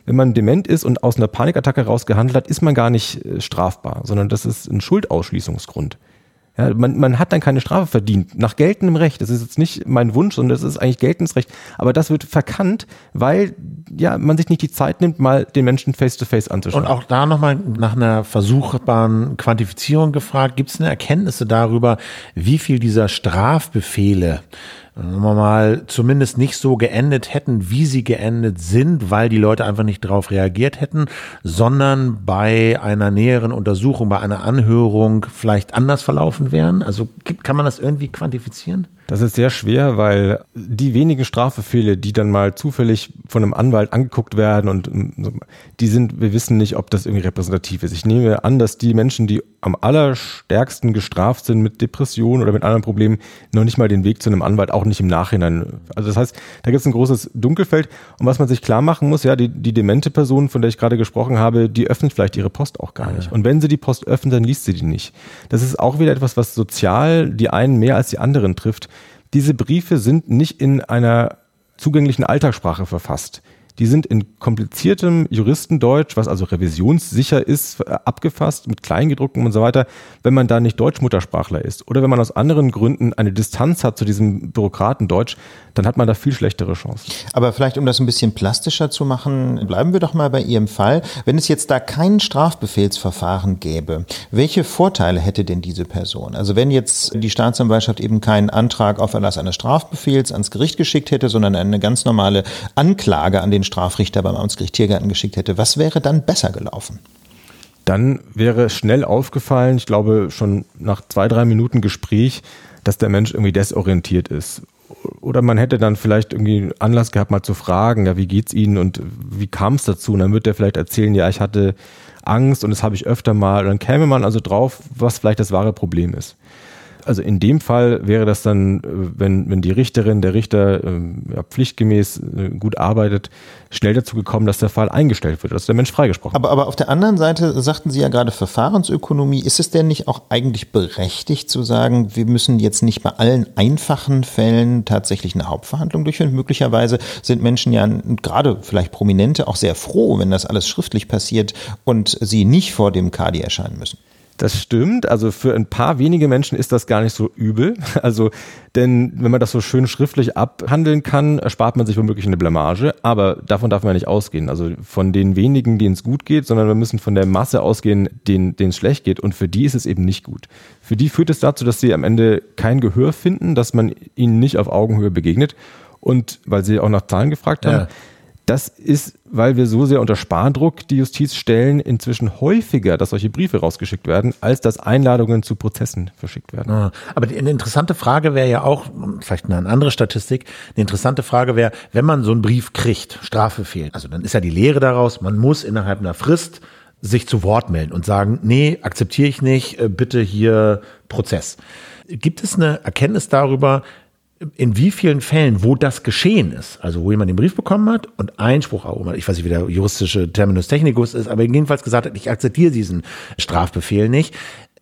Wenn man dement ist und aus einer Panikattacke raus gehandelt hat, ist man gar nicht äh, strafbar, sondern das ist ein Schuldausschließungsgrund. Ja, man, man hat dann keine Strafe verdient. Nach geltendem Recht. Das ist jetzt nicht mein Wunsch, sondern das ist eigentlich geltendes Recht. Aber das wird verkannt, weil ja, man sich nicht die Zeit nimmt, mal den Menschen face-to-face -face anzuschauen. Und auch da nochmal nach einer versuchbaren Quantifizierung gefragt. Gibt es eine Erkenntnisse darüber, wie viel dieser Strafbefehle sagen wir mal, zumindest nicht so geendet hätten, wie sie geendet sind, weil die Leute einfach nicht darauf reagiert hätten, sondern bei einer näheren Untersuchung, bei einer Anhörung vielleicht anders verlaufen wären? Also kann man das irgendwie quantifizieren? Das ist sehr schwer, weil die wenigen Strafbefehle, die dann mal zufällig von einem Anwalt angeguckt werden und die sind, wir wissen nicht, ob das irgendwie repräsentativ ist. Ich nehme an, dass die Menschen, die am allerstärksten gestraft sind mit Depressionen oder mit anderen Problemen, noch nicht mal den Weg zu einem Anwalt, auch nicht im Nachhinein. Also das heißt, da gibt es ein großes Dunkelfeld. Und was man sich klar machen muss, ja, die, die demente Person, von der ich gerade gesprochen habe, die öffnet vielleicht ihre Post auch gar nicht. Und wenn sie die Post öffnet, dann liest sie die nicht. Das ist auch wieder etwas, was sozial die einen mehr als die anderen trifft. Diese Briefe sind nicht in einer zugänglichen Alltagssprache verfasst. Die sind in kompliziertem Juristendeutsch, was also revisionssicher ist, abgefasst mit Kleingedruckten und so weiter, wenn man da nicht Deutschmuttersprachler ist. Oder wenn man aus anderen Gründen eine Distanz hat zu diesem Bürokratendeutsch, dann hat man da viel schlechtere Chancen. Aber vielleicht, um das ein bisschen plastischer zu machen, bleiben wir doch mal bei Ihrem Fall. Wenn es jetzt da kein Strafbefehlsverfahren gäbe, welche Vorteile hätte denn diese Person? Also wenn jetzt die Staatsanwaltschaft eben keinen Antrag auf Erlass eines Strafbefehls ans Gericht geschickt hätte, sondern eine ganz normale Anklage an den Strafrichter beim Amtsgericht Tiergarten geschickt hätte, was wäre dann besser gelaufen? Dann wäre schnell aufgefallen, ich glaube schon nach zwei, drei Minuten Gespräch, dass der Mensch irgendwie desorientiert ist. Oder man hätte dann vielleicht irgendwie Anlass gehabt, mal zu fragen, ja, wie geht's Ihnen und wie kam es dazu? Und dann wird er vielleicht erzählen, ja, ich hatte Angst und das habe ich öfter mal. Und dann käme man also drauf, was vielleicht das wahre Problem ist also in dem Fall wäre das dann, äh, wenn, wenn die Richterin, der Richter äh, ja, pflichtgemäß äh, gut arbeitet, schnell dazu gekommen, dass der Fall eingestellt wird, dass der Mensch freigesprochen wird. Aber, aber auf der anderen Seite sagten Sie ja gerade Verfahrensökonomie. Ist es denn nicht auch eigentlich berechtigt zu sagen, wir müssen jetzt nicht bei allen einfachen Fällen tatsächlich eine Hauptverhandlung durchführen? Möglicherweise sind Menschen ja gerade vielleicht Prominente auch sehr froh, wenn das alles schriftlich passiert und sie nicht vor dem Kadi erscheinen müssen. Das stimmt. Also für ein paar wenige Menschen ist das gar nicht so übel. [laughs] Also, denn wenn man das so schön schriftlich abhandeln kann, erspart man sich womöglich eine Blamage. Aber davon darf man nicht ausgehen. Also von den wenigen, denen es gut geht, sondern wir müssen von der Masse ausgehen, denen, denen es schlecht geht. Und für die ist es eben nicht gut. Für die führt es dazu, dass sie am Ende kein Gehör finden, dass man ihnen nicht auf Augenhöhe begegnet. Und weil Sie auch nach Zahlen gefragt haben, ja das ist, weil wir so sehr unter Spardruck die Justiz stellen, inzwischen häufiger, dass solche Briefe rausgeschickt werden, als dass Einladungen zu Prozessen verschickt werden. Ah, aber eine interessante Frage wäre ja auch, vielleicht eine andere Statistik, eine interessante Frage wäre, wenn man so einen Brief kriegt, Strafe fehlt, also dann ist ja die Lehre daraus, man muss innerhalb einer Frist sich zu Wort melden und sagen, nee, akzeptiere ich nicht, äh, bitte hier Prozess. Gibt es eine Erkenntnis darüber, in wie vielen Fällen, wo das geschehen ist, also wo jemand den Brief bekommen hat und Einspruch, ich weiß nicht, wie der juristische Terminus technicus ist, aber jedenfalls gesagt hat, ich akzeptiere diesen Strafbefehl nicht,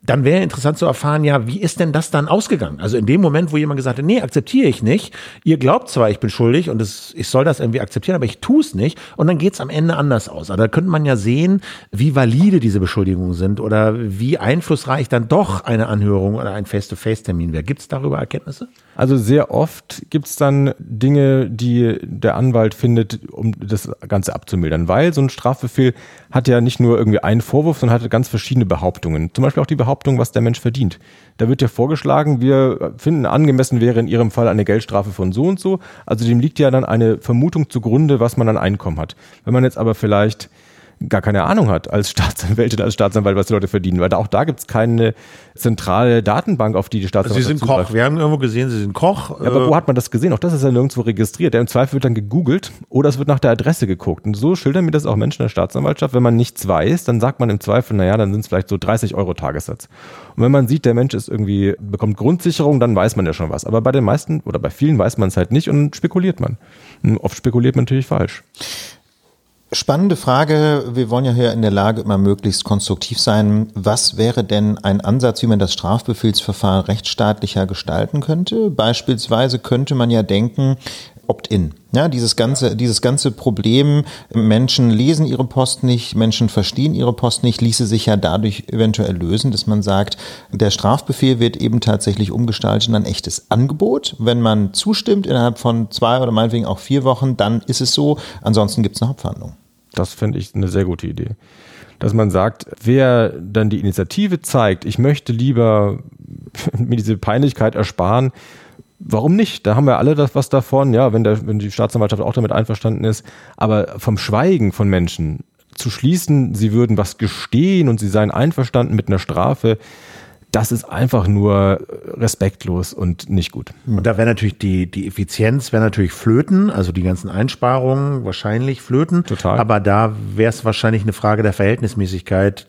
dann wäre interessant zu erfahren, ja, wie ist denn das dann ausgegangen? Also in dem Moment, wo jemand gesagt hat, nee, akzeptiere ich nicht, ihr glaubt zwar, ich bin schuldig und es, ich soll das irgendwie akzeptieren, aber ich tue es nicht und dann geht es am Ende anders aus. Also da könnte man ja sehen, wie valide diese Beschuldigungen sind oder wie einflussreich dann doch eine Anhörung oder ein Face-to-Face-Termin wäre. Gibt es darüber Erkenntnisse? Also sehr oft gibt es dann Dinge, die der Anwalt findet, um das Ganze abzumildern, weil so ein Strafbefehl hat ja nicht nur irgendwie einen Vorwurf, sondern hat ganz verschiedene Behauptungen. Zum Beispiel auch die Behauptung, was der Mensch verdient. Da wird ja vorgeschlagen, wir finden angemessen wäre in Ihrem Fall eine Geldstrafe von so und so. Also dem liegt ja dann eine Vermutung zugrunde, was man an Einkommen hat. Wenn man jetzt aber vielleicht gar keine Ahnung hat als Staatsanwältin, als Staatsanwalt, was die Leute verdienen, weil da, auch da gibt es keine zentrale Datenbank, auf die die Staatsanwaltschaft also Sie sind Koch. Wir haben irgendwo gesehen, Sie sind Koch. Ja, aber wo hat man das gesehen? Auch das ist ja nirgendwo registriert. Im Zweifel wird dann gegoogelt oder es wird nach der Adresse geguckt. Und so schildern mir das auch Menschen der Staatsanwaltschaft. Wenn man nichts weiß, dann sagt man im Zweifel, naja, dann sind es vielleicht so 30 Euro Tagessatz. Und wenn man sieht, der Mensch ist irgendwie, bekommt Grundsicherung, dann weiß man ja schon was. Aber bei den meisten oder bei vielen weiß man es halt nicht und spekuliert man. Und oft spekuliert man natürlich falsch. Spannende Frage. Wir wollen ja hier in der Lage, immer möglichst konstruktiv sein. Was wäre denn ein Ansatz, wie man das Strafbefehlsverfahren rechtsstaatlicher gestalten könnte? Beispielsweise könnte man ja denken, Opt-in. Ja, dieses ganze, dieses ganze Problem, Menschen lesen ihre Post nicht, Menschen verstehen ihre Post nicht, ließe sich ja dadurch eventuell lösen, dass man sagt, der Strafbefehl wird eben tatsächlich umgestaltet in ein echtes Angebot. Wenn man zustimmt innerhalb von zwei oder meinetwegen auch vier Wochen, dann ist es so. Ansonsten gibt es eine Hauptverhandlung. Das finde ich eine sehr gute Idee. Dass man sagt, wer dann die Initiative zeigt, ich möchte lieber [laughs] mir diese Peinlichkeit ersparen, warum nicht? Da haben wir alle das was davon, ja, wenn, der, wenn die Staatsanwaltschaft auch damit einverstanden ist. Aber vom Schweigen von Menschen zu schließen, sie würden was gestehen und sie seien einverstanden mit einer Strafe, das ist einfach nur respektlos und nicht gut. Und da wäre natürlich die, die Effizienz wäre natürlich flöten, also die ganzen Einsparungen wahrscheinlich flöten. Total. Aber da wäre es wahrscheinlich eine Frage der Verhältnismäßigkeit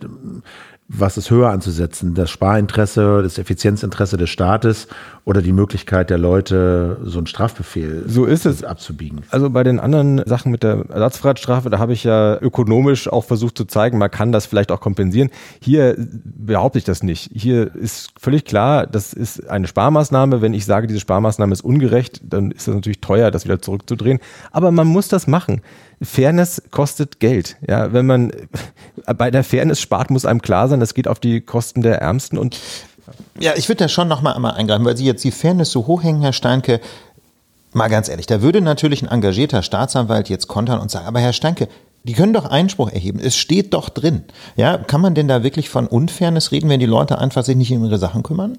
was ist höher anzusetzen? Das Sparinteresse, das Effizienzinteresse des Staates oder die Möglichkeit der Leute, so einen Strafbefehl so ist es. abzubiegen? Also bei den anderen Sachen mit der Ersatzfreiheitsstrafe, da habe ich ja ökonomisch auch versucht zu zeigen, man kann das vielleicht auch kompensieren. Hier behaupte ich das nicht. Hier ist völlig klar, das ist eine Sparmaßnahme. Wenn ich sage, diese Sparmaßnahme ist ungerecht, dann ist das natürlich teuer, das wieder zurückzudrehen. Aber man muss das machen. Fairness kostet Geld. Ja, wenn man bei der Fairness spart, muss einem klar sein, das geht auf die Kosten der Ärmsten und ja, ich würde da schon nochmal einmal eingreifen, weil Sie jetzt die Fairness so hoch hängen, Herr Steinke. Mal ganz ehrlich, da würde natürlich ein engagierter Staatsanwalt jetzt kontern und sagen, aber Herr Steinke, die können doch Einspruch erheben. Es steht doch drin. Ja, kann man denn da wirklich von Unfairness reden, wenn die Leute einfach sich nicht um ihre Sachen kümmern?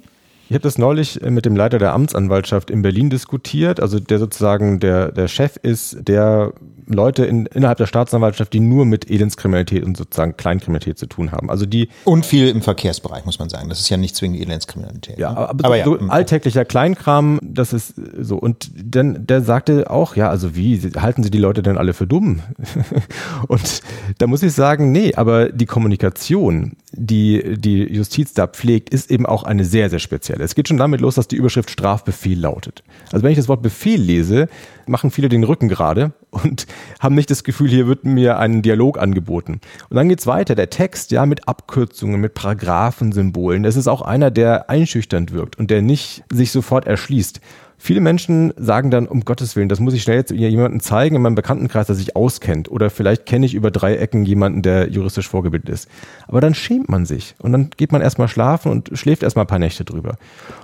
Ich habe das neulich äh, mit dem Leiter der Amtsanwaltschaft in Berlin diskutiert, also der sozusagen der, der Chef ist, der Leute in, innerhalb der Staatsanwaltschaft, die nur mit Elendskriminalität und sozusagen Kleinkriminalität zu tun haben. Also die und viel im Verkehrsbereich muss man sagen. Das ist ja nicht zwingend Elendskriminalität. Ja, ne? aber, aber so, ja. alltäglicher Kleinkram, das ist so. Und dann der sagte auch, ja, also wie halten Sie die Leute denn alle für dumm? [laughs] und da muss ich sagen, nee, aber die Kommunikation, die die Justiz da pflegt, ist eben auch eine sehr sehr spezielle. Es geht schon damit los, dass die Überschrift Strafbefehl lautet. Also wenn ich das Wort Befehl lese, machen viele den Rücken gerade und [laughs] haben nicht das Gefühl, hier wird mir ein Dialog angeboten. Und dann geht's weiter. Der Text, ja, mit Abkürzungen, mit Paragraphensymbolen. Das ist auch einer, der einschüchternd wirkt und der nicht sich sofort erschließt. Viele Menschen sagen dann, um Gottes Willen, das muss ich schnell jetzt jemandem zeigen in meinem Bekanntenkreis, der sich auskennt. Oder vielleicht kenne ich über drei Ecken jemanden, der juristisch vorgebildet ist. Aber dann schämt man sich und dann geht man erstmal schlafen und schläft erstmal ein paar Nächte drüber.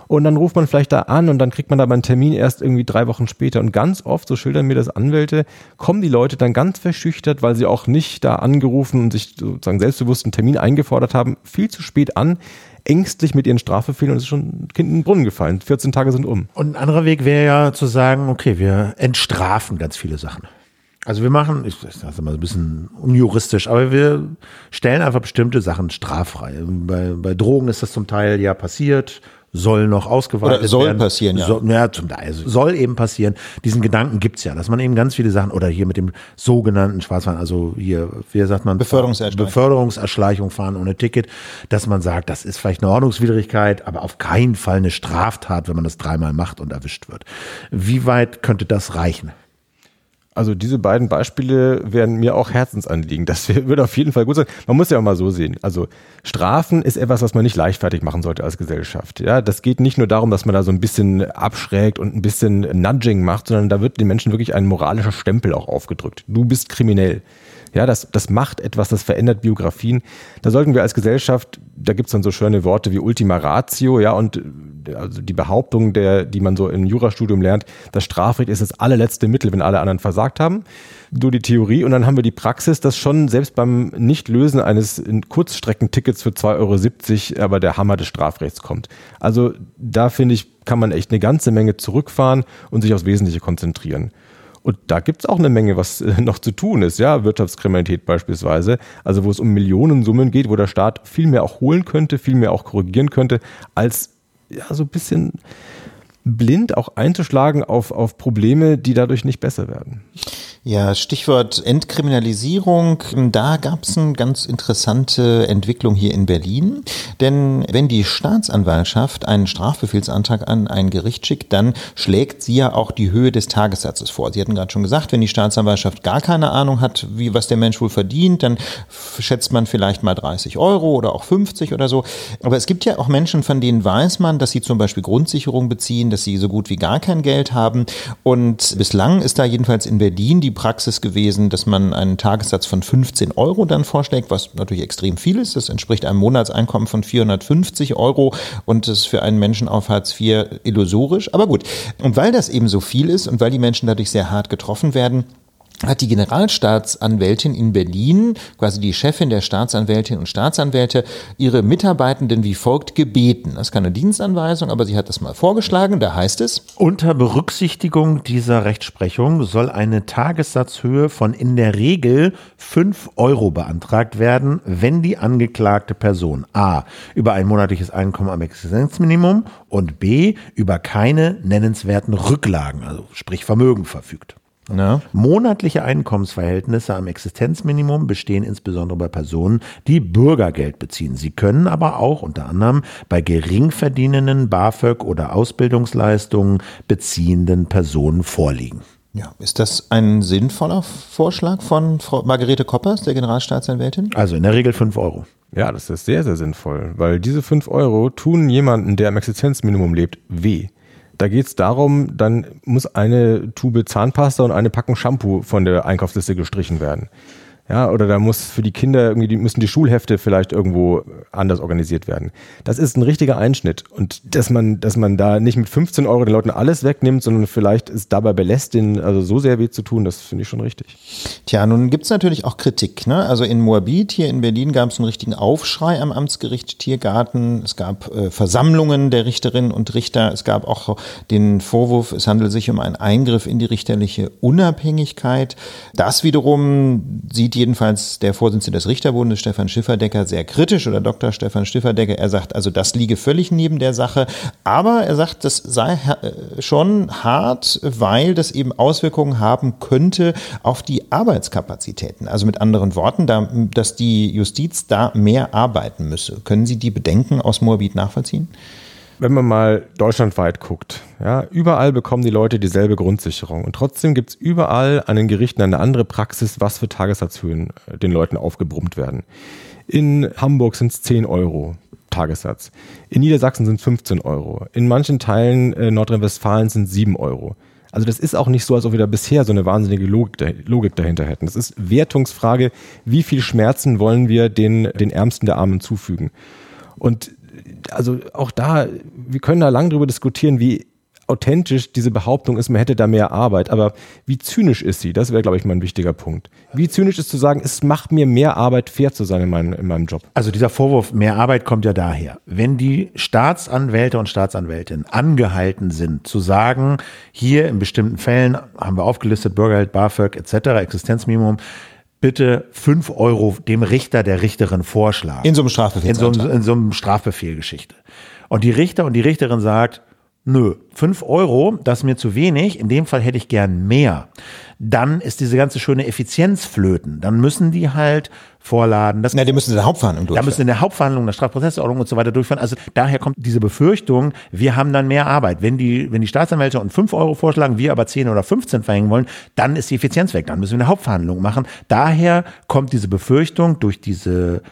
Und dann ruft man vielleicht da an und dann kriegt man da einen Termin erst irgendwie drei Wochen später. Und ganz oft, so schildern mir das Anwälte, kommen die Leute dann ganz verschüchtert, weil sie auch nicht da angerufen und sich sozusagen selbstbewusst einen Termin eingefordert haben, viel zu spät an ängstlich mit ihren Strafbefehlen und ist schon ein Kind in den Brunnen gefallen. 14 Tage sind um. Und ein anderer Weg wäre ja zu sagen, okay, wir entstrafen ganz viele Sachen. Also wir machen, ich sage mal ein bisschen unjuristisch, aber wir stellen einfach bestimmte Sachen straffrei. Bei, bei Drogen ist das zum Teil ja passiert soll noch ausgeweitet oder soll werden. passieren, ja. So, ja, zum also soll eben passieren. Diesen Gedanken gibt's ja, dass man eben ganz viele Sachen, oder hier mit dem sogenannten Schwarzfahren, also hier, wie sagt man? Beförderungserschleichung. Beförderungserschleichung fahren ohne Ticket, dass man sagt, das ist vielleicht eine Ordnungswidrigkeit, aber auf keinen Fall eine Straftat, wenn man das dreimal macht und erwischt wird. Wie weit könnte das reichen? Also diese beiden Beispiele wären mir auch Herzensanliegen. Das würde auf jeden Fall gut sein. Man muss ja auch mal so sehen. Also Strafen ist etwas, was man nicht leichtfertig machen sollte als Gesellschaft. Ja, das geht nicht nur darum, dass man da so ein bisschen abschrägt und ein bisschen Nudging macht, sondern da wird den Menschen wirklich ein moralischer Stempel auch aufgedrückt. Du bist kriminell. Ja, das, das macht etwas, das verändert Biografien. Da sollten wir als Gesellschaft, da gibt's dann so schöne Worte wie Ultima Ratio, ja, und also die Behauptung, der, die man so im Jurastudium lernt, das Strafrecht ist das allerletzte Mittel, wenn alle anderen versagt haben. Du die Theorie und dann haben wir die Praxis, dass schon selbst beim Nichtlösen eines Kurzstreckentickets für 2,70 Euro aber der Hammer des Strafrechts kommt. Also da finde ich, kann man echt eine ganze Menge zurückfahren und sich aufs Wesentliche konzentrieren. Und da gibt es auch eine Menge, was äh, noch zu tun ist, ja, Wirtschaftskriminalität beispielsweise, also wo es um Millionensummen geht, wo der Staat viel mehr auch holen könnte, viel mehr auch korrigieren könnte, als ja, so ein bisschen blind auch einzuschlagen auf, auf Probleme, die dadurch nicht besser werden. Ja, Stichwort Entkriminalisierung. Da gab es eine ganz interessante Entwicklung hier in Berlin. Denn wenn die Staatsanwaltschaft einen Strafbefehlsantrag an ein Gericht schickt, dann schlägt sie ja auch die Höhe des Tagessatzes vor. Sie hatten gerade schon gesagt, wenn die Staatsanwaltschaft gar keine Ahnung hat, wie was der Mensch wohl verdient, dann schätzt man vielleicht mal 30 Euro oder auch 50 oder so. Aber es gibt ja auch Menschen, von denen weiß man, dass sie zum Beispiel Grundsicherung beziehen, dass sie so gut wie gar kein Geld haben. Und bislang ist da jedenfalls in Berlin die Praxis gewesen, dass man einen Tagessatz von 15 Euro dann vorschlägt, was natürlich extrem viel ist. Das entspricht einem Monatseinkommen von 450 Euro und das ist für einen Menschen auf Hartz IV illusorisch. Aber gut. Und weil das eben so viel ist und weil die Menschen dadurch sehr hart getroffen werden, hat die Generalstaatsanwältin in Berlin, quasi die Chefin der Staatsanwältin und Staatsanwälte, ihre Mitarbeitenden wie folgt gebeten. Das ist keine Dienstanweisung, aber sie hat das mal vorgeschlagen. Da heißt es, unter Berücksichtigung dieser Rechtsprechung soll eine Tagessatzhöhe von in der Regel fünf Euro beantragt werden, wenn die angeklagte Person a. über ein monatliches Einkommen am Existenzminimum und b. über keine nennenswerten Rücklagen, also sprich Vermögen verfügt. Ja. Monatliche Einkommensverhältnisse am Existenzminimum bestehen insbesondere bei Personen, die Bürgergeld beziehen. Sie können aber auch unter anderem bei geringverdienenden BAföG oder Ausbildungsleistungen beziehenden Personen vorliegen. Ja, ist das ein sinnvoller Vorschlag von Frau Margarete Koppers, der Generalstaatsanwältin? Also in der Regel fünf Euro. Ja, das ist sehr, sehr sinnvoll, weil diese fünf Euro tun jemanden, der am Existenzminimum lebt, weh. Da geht es darum, dann muss eine Tube Zahnpasta und eine Packung Shampoo von der Einkaufsliste gestrichen werden. Ja, oder da muss für die Kinder irgendwie, die müssen die Schulhefte vielleicht irgendwo anders organisiert werden. Das ist ein richtiger Einschnitt. Und dass man, dass man da nicht mit 15 Euro den Leuten alles wegnimmt, sondern vielleicht es dabei belässt, denen also so sehr weh zu tun, das finde ich schon richtig. Tja, nun gibt's natürlich auch Kritik. Ne? Also in Moabit hier in Berlin gab es einen richtigen Aufschrei am Amtsgericht Tiergarten. Es gab äh, Versammlungen der Richterinnen und Richter. Es gab auch den Vorwurf, es handelt sich um einen Eingriff in die richterliche Unabhängigkeit. Das wiederum sieht jedenfalls der Vorsitzende des Richterbundes, Stefan Schifferdecker, sehr kritisch oder Dr. Stefan Schifferdecker. Er sagt, also das liege völlig neben der Sache. Aber er sagt, das sei äh, schon hart, weil das eben Auswirkungen haben könnte auf die Arbeitskapazitäten. Also mit anderen Worten, da, dass die Justiz da mehr arbeiten müsse. Können Sie die Bedenken aus Moabit nachvollziehen? Wenn man mal deutschlandweit guckt, ja, überall bekommen die Leute dieselbe Grundsicherung. Und trotzdem gibt es überall an den Gerichten eine andere Praxis, was für Tagessatzhöhen äh, den Leuten aufgebrummt werden. In Hamburg sind es 10 Euro Tagessatz. In Niedersachsen sind es 15 Euro. In manchen Teilen äh, Nordrhein-Westfalen sind es 7 Euro. Also das ist auch nicht so, als ob wir da bisher so eine wahnsinnige Logik, Logik dahinter hätten. Das ist Wertungsfrage, wie viel Schmerzen wollen wir den, den Ärmsten der Armen zufügen. Und also auch da, wir können da lang drüber diskutieren, wie authentisch diese Behauptung ist, man hätte da mehr Arbeit. Aber wie zynisch ist sie? Das wäre, glaube ich, mal ein wichtiger Punkt. Wie zynisch ist zu sagen, es macht mir mehr Arbeit, fair zu sein in meinem, in meinem Job? Also dieser Vorwurf, mehr Arbeit kommt ja daher. Wenn die Staatsanwälte und Staatsanwältinnen angehalten sind, zu sagen, hier in bestimmten Fällen haben wir aufgelistet, Bürgergeld, BAföG etc., Existenzminimum, bitte fünf Euro dem Richter, der Richterin vorschlagen. In so einem Strafbefehl. In so, in so einem Strafbefehlgeschichte. Und die Richter und die Richterin sagt, nö, fünf Euro, das ist mir zu wenig, in dem Fall hätte ich gern mehr dann ist diese ganze schöne Effizienz flöten. Dann müssen die halt vorladen. Das, Na, die müssen in der Hauptverhandlung durchführen. Da müssen in der Hauptverhandlung, der Strafprozessordnung und so weiter durchführen. Also daher kommt diese Befürchtung, wir haben dann mehr Arbeit. Wenn die, wenn die Staatsanwälte uns fünf Euro vorschlagen, wir aber zehn oder 15 verhängen wollen, dann ist die Effizienz weg. Dann müssen wir eine Hauptverhandlung machen. Daher kommt diese Befürchtung durch diese,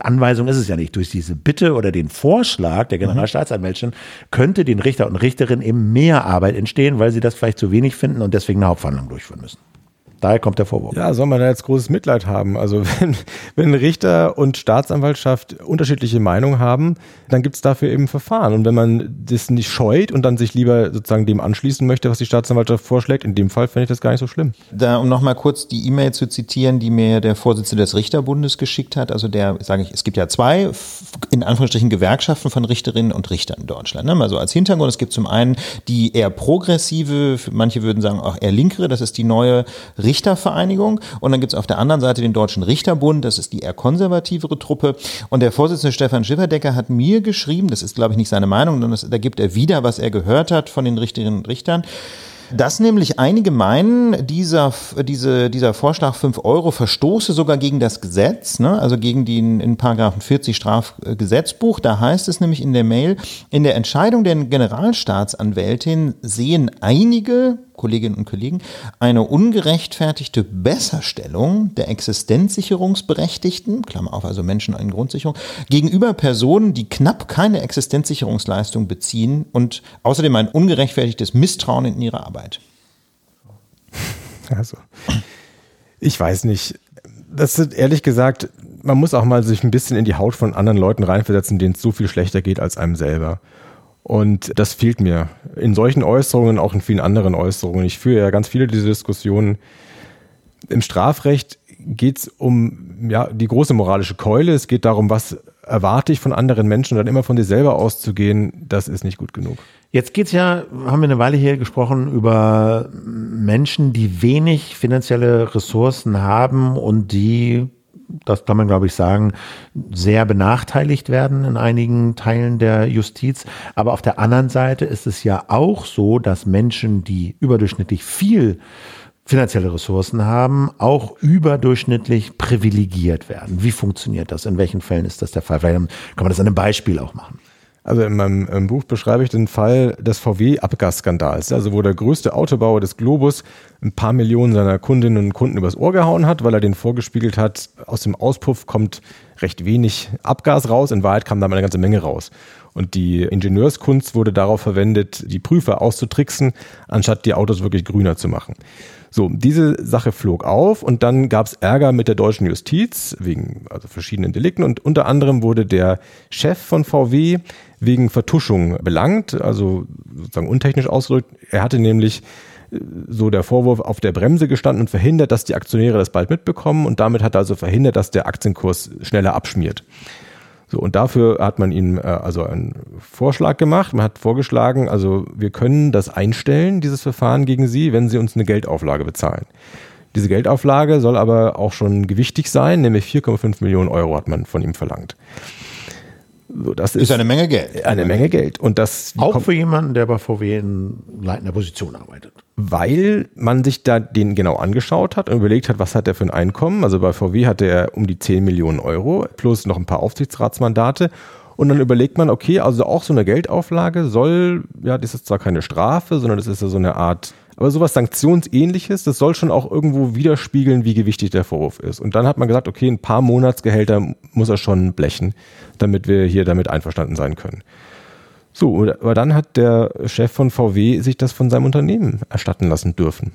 Anweisung ist es ja nicht, durch diese Bitte oder den Vorschlag der Generalstaatsanwältin könnte den Richter und Richterin eben mehr Arbeit entstehen, weil sie das vielleicht zu wenig finden und deswegen eine Hauptverhandlung durchführen müssen. Daher kommt der Vorwurf. Ja, soll man da jetzt großes Mitleid haben? Also [laughs] wenn, wenn Richter und Staatsanwaltschaft unterschiedliche Meinungen haben, dann gibt es dafür eben Verfahren. Und wenn man das nicht scheut und dann sich lieber sozusagen dem anschließen möchte, was die Staatsanwaltschaft vorschlägt, in dem Fall finde ich das gar nicht so schlimm. Da, um nochmal kurz die E-Mail zu zitieren, die mir der Vorsitzende des Richterbundes geschickt hat. Also der, sage ich, es gibt ja zwei, in Anführungsstrichen, Gewerkschaften von Richterinnen und Richtern in Deutschland. Ne? Also als Hintergrund, es gibt zum einen die eher progressive, manche würden sagen auch eher linkere, das ist die neue Richtervereinigung. Und dann gibt es auf der anderen Seite den Deutschen Richterbund, das ist die eher konservativere Truppe. Und der Vorsitzende Stefan Schifferdecker hat mir geschrieben, das ist glaube ich nicht seine Meinung, sondern da gibt er wieder, was er gehört hat von den Richterinnen und Richtern. Dass nämlich einige meinen, dieser, diese, dieser Vorschlag 5 Euro verstoße sogar gegen das Gesetz, ne? also gegen den in Paragraphen 40 Strafgesetzbuch. Da heißt es nämlich in der Mail, in der Entscheidung der Generalstaatsanwältin sehen einige Kolleginnen und Kollegen, eine ungerechtfertigte Besserstellung der Existenzsicherungsberechtigten, Klammer auf, also Menschen in Grundsicherung, gegenüber Personen, die knapp keine Existenzsicherungsleistung beziehen und außerdem ein ungerechtfertigtes Misstrauen in ihre Arbeit. Also, ich weiß nicht. Das sind ehrlich gesagt, man muss auch mal sich ein bisschen in die Haut von anderen Leuten reinversetzen, denen es so viel schlechter geht als einem selber. Und das fehlt mir in solchen Äußerungen, auch in vielen anderen Äußerungen. Ich führe ja ganz viele dieser Diskussionen. Im Strafrecht geht es um ja, die große moralische Keule. Es geht darum, was erwarte ich von anderen Menschen dann immer von dir selber auszugehen, das ist nicht gut genug. Jetzt geht's ja, haben wir eine Weile hier gesprochen über Menschen, die wenig finanzielle Ressourcen haben und die das kann man glaube ich sagen, sehr benachteiligt werden in einigen Teilen der Justiz. Aber auf der anderen Seite ist es ja auch so, dass Menschen, die überdurchschnittlich viel finanzielle Ressourcen haben, auch überdurchschnittlich privilegiert werden. Wie funktioniert das? In welchen Fällen ist das der Fall? Vielleicht kann man das an einem Beispiel auch machen. Also in meinem im Buch beschreibe ich den Fall des VW-Abgasskandals, also wo der größte Autobauer des Globus ein paar Millionen seiner Kundinnen und Kunden übers Ohr gehauen hat, weil er denen vorgespiegelt hat, aus dem Auspuff kommt recht wenig Abgas raus, in Wahrheit kam da eine ganze Menge raus. Und die Ingenieurskunst wurde darauf verwendet, die Prüfer auszutricksen, anstatt die Autos wirklich grüner zu machen. So, diese Sache flog auf und dann gab es Ärger mit der deutschen Justiz wegen also verschiedenen Delikten und unter anderem wurde der Chef von VW wegen Vertuschung belangt, also sozusagen untechnisch ausgedrückt. Er hatte nämlich äh, so der Vorwurf auf der Bremse gestanden und verhindert, dass die Aktionäre das bald mitbekommen und damit hat er also verhindert, dass der Aktienkurs schneller abschmiert. So, und dafür hat man ihm äh, also einen Vorschlag gemacht. Man hat vorgeschlagen, also wir können das einstellen, dieses Verfahren gegen Sie, wenn Sie uns eine Geldauflage bezahlen. Diese Geldauflage soll aber auch schon gewichtig sein, nämlich 4,5 Millionen Euro hat man von ihm verlangt. So, das ist, ist, eine Menge Geld. Eine Menge Geld. Und das auch für jemanden, der bei VW in leitender Position arbeitet. Weil man sich da den genau angeschaut hat und überlegt hat, was hat er für ein Einkommen. Also bei VW hatte er um die 10 Millionen Euro plus noch ein paar Aufsichtsratsmandate. Und dann überlegt man, okay, also auch so eine Geldauflage soll, ja, das ist zwar keine Strafe, sondern das ist ja so eine Art aber sowas Sanktionsähnliches, das soll schon auch irgendwo widerspiegeln, wie gewichtig der Vorwurf ist. Und dann hat man gesagt, okay, ein paar Monatsgehälter muss er schon blechen, damit wir hier damit einverstanden sein können. So, aber dann hat der Chef von VW sich das von seinem Unternehmen erstatten lassen dürfen.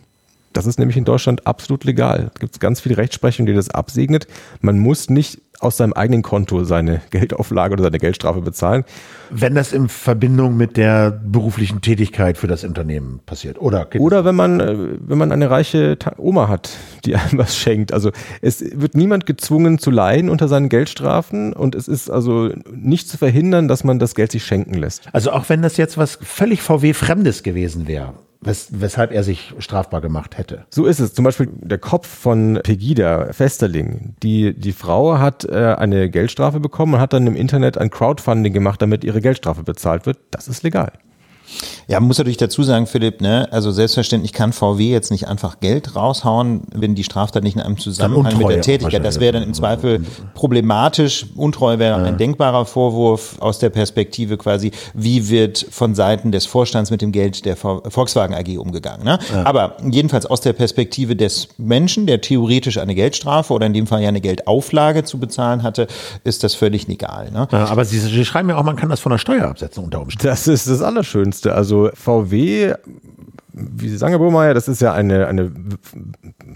Das ist nämlich in Deutschland absolut legal. Es gibt ganz viel Rechtsprechung, die das absegnet. Man muss nicht aus seinem eigenen Konto seine [laughs] Geldauflage oder seine Geldstrafe bezahlen. Wenn das in Verbindung mit der beruflichen Tätigkeit für das Unternehmen passiert, oder? Oder wenn man, äh, wenn man eine reiche Oma hat, [laughs] die einem was schenkt. Also es wird niemand gezwungen zu leihen unter seinen Geldstrafen und es ist also nicht zu verhindern, dass man das Geld sich schenken lässt. Also auch wenn das jetzt was völlig VW-Fremdes gewesen wäre, Wes weshalb er sich strafbar gemacht hätte. So ist es. Zum Beispiel der Kopf von Pegida Festerling. Die, die Frau hat äh, eine Geldstrafe bekommen und hat dann im Internet ein Crowdfunding gemacht, damit ihre Geldstrafe bezahlt wird. Das ist legal. Ja, man muss natürlich dazu sagen, Philipp, ne, also selbstverständlich kann VW jetzt nicht einfach Geld raushauen, wenn die Straftat nicht in einem Zusammenhang mit der Tätigkeit. Das wäre dann im Zweifel problematisch. Untreue wäre ja. ein denkbarer Vorwurf aus der Perspektive quasi, wie wird von Seiten des Vorstands mit dem Geld der Volkswagen AG umgegangen. Ne? Ja. Aber jedenfalls aus der Perspektive des Menschen, der theoretisch eine Geldstrafe oder in dem Fall ja eine Geldauflage zu bezahlen hatte, ist das völlig legal. Ne? Ja, aber Sie, Sie schreiben ja auch, man kann das von der Steuer absetzen unter Umständen. Das ist das Allerschönste. Also VW wie Sie sagen, Herr Burmeier, das ist ja eine, eine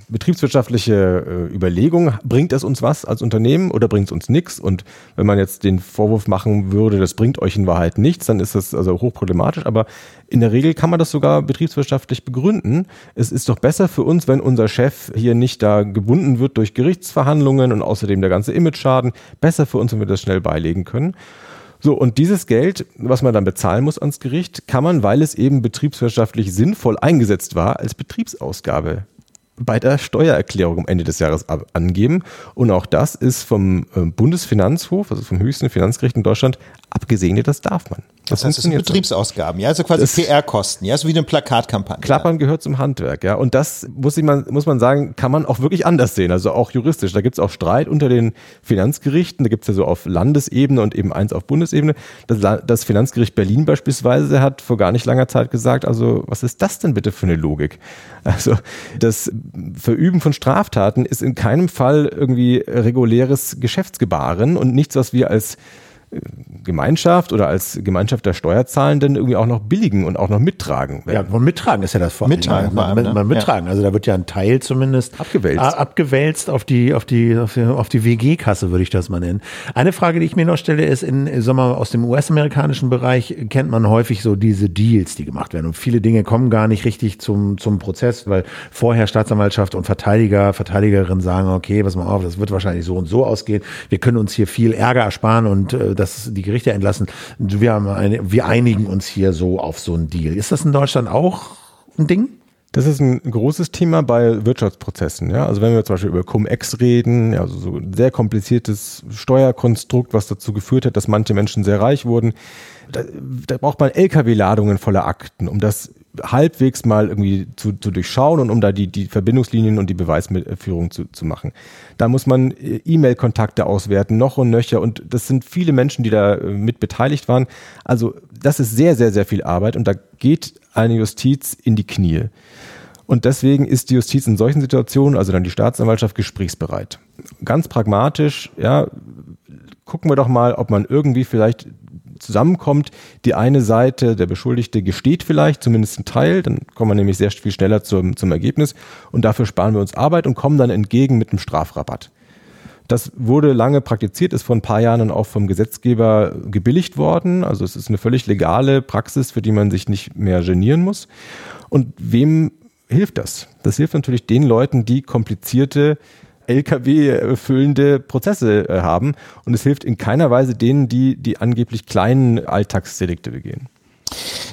betriebswirtschaftliche äh, Überlegung. Bringt es uns was als Unternehmen oder bringt es uns nichts? Und wenn man jetzt den Vorwurf machen würde, das bringt euch in Wahrheit nichts, dann ist das also hochproblematisch. Aber in der Regel kann man das sogar betriebswirtschaftlich begründen. Es ist doch besser für uns, wenn unser Chef hier nicht da gebunden wird durch Gerichtsverhandlungen und außerdem der ganze Image-Schaden. Besser für uns, wenn wir das schnell beilegen können. So, und dieses Geld, was man dann bezahlen muss ans Gericht, kann man, weil es eben betriebswirtschaftlich sinnvoll eingesetzt war, als Betriebsausgabe bei der Steuererklärung am Ende des Jahres angeben. Und auch das ist vom äh, Bundesfinanzhof, also vom höchsten Finanzgericht in Deutschland, abgesegnet, das darf man. Das, das heißt, es sind Betriebsausgaben, ja, also quasi PR-Kosten, ja, so wie eine Plakatkampagne. Klappern gehört zum Handwerk, ja, und das muss, ich man, muss man sagen, kann man auch wirklich anders sehen, also auch juristisch. Da gibt es auch Streit unter den Finanzgerichten, da gibt es ja so auf Landesebene und eben eins auf Bundesebene. Das, das Finanzgericht Berlin beispielsweise hat vor gar nicht langer Zeit gesagt, also was ist das denn bitte für eine Logik? Also das Verüben von Straftaten ist in keinem Fall irgendwie reguläres Geschäftsgebaren und nichts, was wir als Gemeinschaft oder als Gemeinschaft der Steuerzahlenden irgendwie auch noch billigen und auch noch mittragen. Ja, und mittragen ist ja das vor allem. Mittragen, man, man, man mittragen. Ja. Also da wird ja ein Teil zumindest abgewälzt, abgewälzt auf die auf die auf die, auf die WG-Kasse würde ich das mal nennen. Eine Frage, die ich mir noch stelle, ist in sag mal, aus dem US-amerikanischen Bereich kennt man häufig so diese Deals, die gemacht werden und viele Dinge kommen gar nicht richtig zum zum Prozess, weil vorher Staatsanwaltschaft und Verteidiger, Verteidigerin sagen, okay, pass mal auf, das wird wahrscheinlich so und so ausgehen. Wir können uns hier viel Ärger ersparen und äh, dass die Gerichte entlassen. Wir, haben eine, wir einigen uns hier so auf so einen Deal. Ist das in Deutschland auch ein Ding? Das ist ein großes Thema bei Wirtschaftsprozessen. Ja? Also wenn wir zum Beispiel über Cum-Ex reden, also so ein sehr kompliziertes Steuerkonstrukt, was dazu geführt hat, dass manche Menschen sehr reich wurden, da, da braucht man LKW-Ladungen voller Akten, um das halbwegs mal irgendwie zu, zu durchschauen und um da die, die Verbindungslinien und die Beweisführung zu, zu machen. Da muss man äh, E-Mail-Kontakte auswerten, noch und nöcher. Und das sind viele Menschen, die da äh, mit beteiligt waren. Also das ist sehr, sehr, sehr viel Arbeit und da geht eine Justiz in die Knie. Und deswegen ist die Justiz in solchen Situationen, also dann die Staatsanwaltschaft, gesprächsbereit. Ganz pragmatisch, ja, gucken wir doch mal, ob man irgendwie vielleicht zusammenkommt. Die eine Seite, der Beschuldigte, gesteht vielleicht zumindest einen Teil, dann kommen wir nämlich sehr viel schneller zum, zum Ergebnis und dafür sparen wir uns Arbeit und kommen dann entgegen mit einem Strafrabatt. Das wurde lange praktiziert, ist vor ein paar Jahren auch vom Gesetzgeber gebilligt worden. Also es ist eine völlig legale Praxis, für die man sich nicht mehr genieren muss. Und wem hilft das? Das hilft natürlich den Leuten, die komplizierte LKW-füllende Prozesse äh, haben. Und es hilft in keiner Weise denen, die die angeblich kleinen Alltagsdelikte begehen.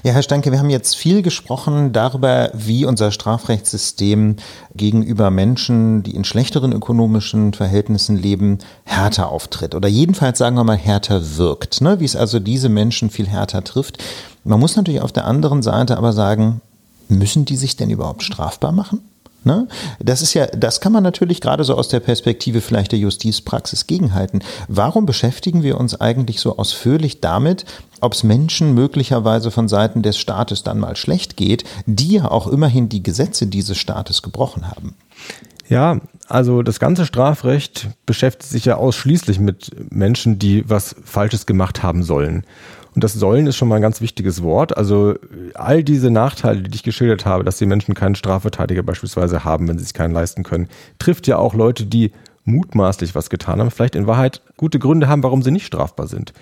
Ja, Herr Stanke, wir haben jetzt viel gesprochen darüber, wie unser Strafrechtssystem gegenüber Menschen, die in schlechteren ökonomischen Verhältnissen leben, härter auftritt. Oder jedenfalls, sagen wir mal, härter wirkt. Ne? Wie es also diese Menschen viel härter trifft. Man muss natürlich auf der anderen Seite aber sagen, müssen die sich denn überhaupt strafbar machen? Ne? Das ist ja, das kann man natürlich gerade so aus der Perspektive vielleicht der Justizpraxis gegenhalten. Warum beschäftigen wir uns eigentlich so ausführlich damit, ob es Menschen möglicherweise von Seiten des Staates dann mal schlecht geht, die ja auch immerhin die Gesetze dieses Staates gebrochen haben? Ja, also das ganze Strafrecht beschäftigt sich ja ausschließlich mit Menschen, die was Falsches gemacht haben sollen. Und das sollen ist schon mal ein ganz wichtiges Wort. Also all diese Nachteile, die ich geschildert habe, dass die Menschen keinen Strafverteidiger beispielsweise haben, wenn sie sich keinen leisten können, trifft ja auch Leute, die mutmaßlich was getan haben, vielleicht in Wahrheit gute Gründe haben, warum sie nicht strafbar sind.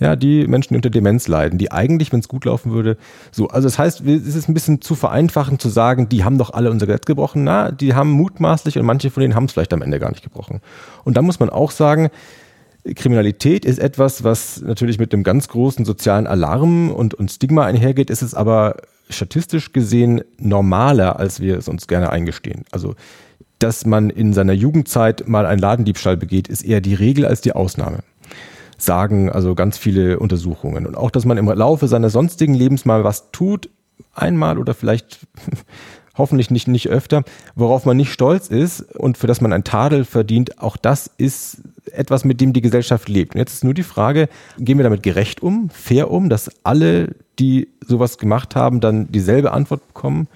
Ja, die Menschen, die unter Demenz leiden, die eigentlich, wenn es gut laufen würde, so. Also das heißt, es ist ein bisschen zu vereinfachend zu sagen, die haben doch alle unser Gesetz gebrochen. Na, die haben mutmaßlich und manche von denen haben es vielleicht am Ende gar nicht gebrochen. Und da muss man auch sagen, Kriminalität ist etwas, was natürlich mit einem ganz großen sozialen Alarm und, und Stigma einhergeht, ist es aber statistisch gesehen normaler, als wir es uns gerne eingestehen. Also, dass man in seiner Jugendzeit mal einen Ladendiebstahl begeht, ist eher die Regel als die Ausnahme. Sagen also ganz viele Untersuchungen. Und auch, dass man im Laufe seiner sonstigen Lebens mal was tut, einmal oder vielleicht hoffentlich nicht, nicht öfter, worauf man nicht stolz ist und für das man ein Tadel verdient, auch das ist etwas, mit dem die Gesellschaft lebt. Und jetzt ist nur die Frage, gehen wir damit gerecht um, fair um, dass alle, die sowas gemacht haben, dann dieselbe Antwort bekommen?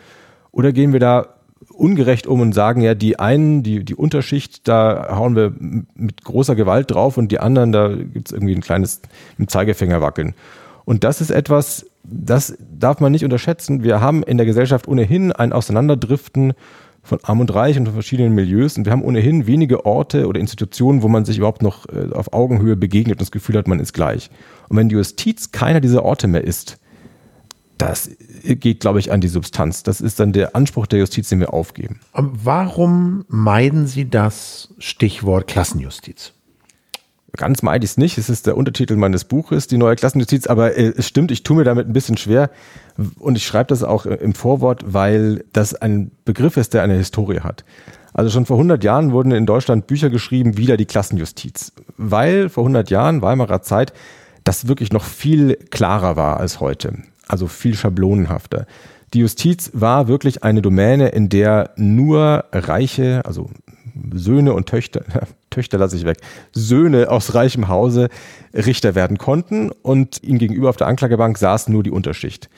Oder gehen wir da ungerecht um und sagen, ja, die einen, die, die Unterschicht, da hauen wir mit großer Gewalt drauf und die anderen, da gibt es irgendwie ein kleines mit Zeigefinger wackeln. Und das ist etwas, das darf man nicht unterschätzen. Wir haben in der Gesellschaft ohnehin ein Auseinanderdriften von Arm und Reich und von verschiedenen Milieus. Und wir haben ohnehin wenige Orte oder Institutionen, wo man sich überhaupt noch äh, auf Augenhöhe begegnet und das Gefühl hat, man ist gleich. Und wenn die Justiz keiner dieser Orte mehr ist, das geht, glaube ich, an die Substanz. Das ist dann der Anspruch der Justiz, den wir aufgeben. Warum meiden Sie das Stichwort Klassenjustiz? Ganz meide ich es nicht. Es ist der Untertitel meines Buches, die neue Klassenjustiz. Aber äh, es stimmt, ich tue mir damit ein bisschen schwer. Und ich schreibe das auch im Vorwort, weil das ein Begriff ist, der eine Historie hat. Also schon vor 100 Jahren wurden in Deutschland Bücher geschrieben, wieder die Klassenjustiz. Weil vor 100 Jahren, Weimarer Zeit, das wirklich noch viel klarer war als heute. Also viel schablonenhafter. Die Justiz war wirklich eine Domäne, in der nur Reiche, also Söhne und Töchter, [laughs] Töchter lasse ich weg, Söhne aus reichem Hause Richter werden konnten und ihnen gegenüber auf der Anklagebank saß nur die Unterschicht.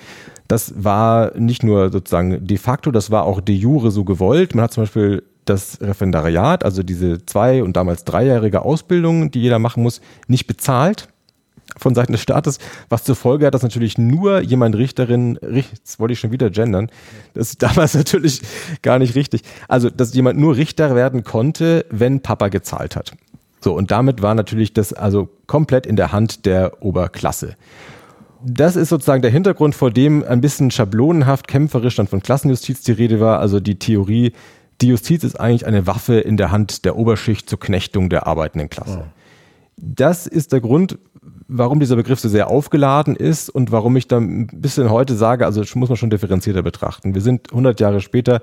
Das war nicht nur sozusagen de facto, das war auch de jure so gewollt. Man hat zum Beispiel das Referendariat, also diese zwei- und damals dreijährige Ausbildung, die jeder machen muss, nicht bezahlt von Seiten des Staates, was zur Folge hat, dass natürlich nur jemand Richterin, jetzt wollte ich schon wieder gendern, das ist damals [laughs] natürlich gar nicht richtig, also dass jemand nur Richter werden konnte, wenn Papa gezahlt hat. So, und damit war natürlich das also komplett in der Hand der Oberklasse. Das ist sozusagen der Hintergrund, vor dem ein bisschen schablonenhaft kämpferisch dann von Klassenjustiz die Rede war, also die Theorie, die Justiz ist eigentlich eine Waffe in der Hand der Oberschicht zur Knechtung der arbeitenden Klasse. Oh. Das ist der Grund, warum dieser Begriff so sehr aufgeladen ist und warum ich dann ein bisschen heute sage, also das muss man schon differenzierter betrachten. Wir sind 100 Jahre später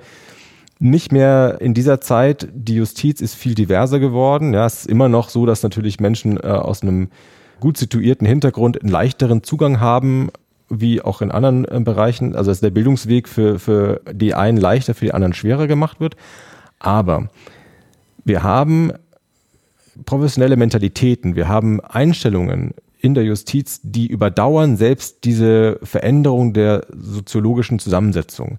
nicht mehr in dieser Zeit. Die Justiz ist viel diverser geworden. Ja, es ist immer noch so, dass natürlich Menschen äh, aus einem gut situierten Hintergrund einen leichteren Zugang haben, wie auch in anderen äh, Bereichen. Also dass der Bildungsweg für, für die einen leichter, für die anderen schwerer gemacht wird. Aber wir haben professionelle Mentalitäten, wir haben Einstellungen in der Justiz, die überdauern selbst diese Veränderung der soziologischen Zusammensetzung.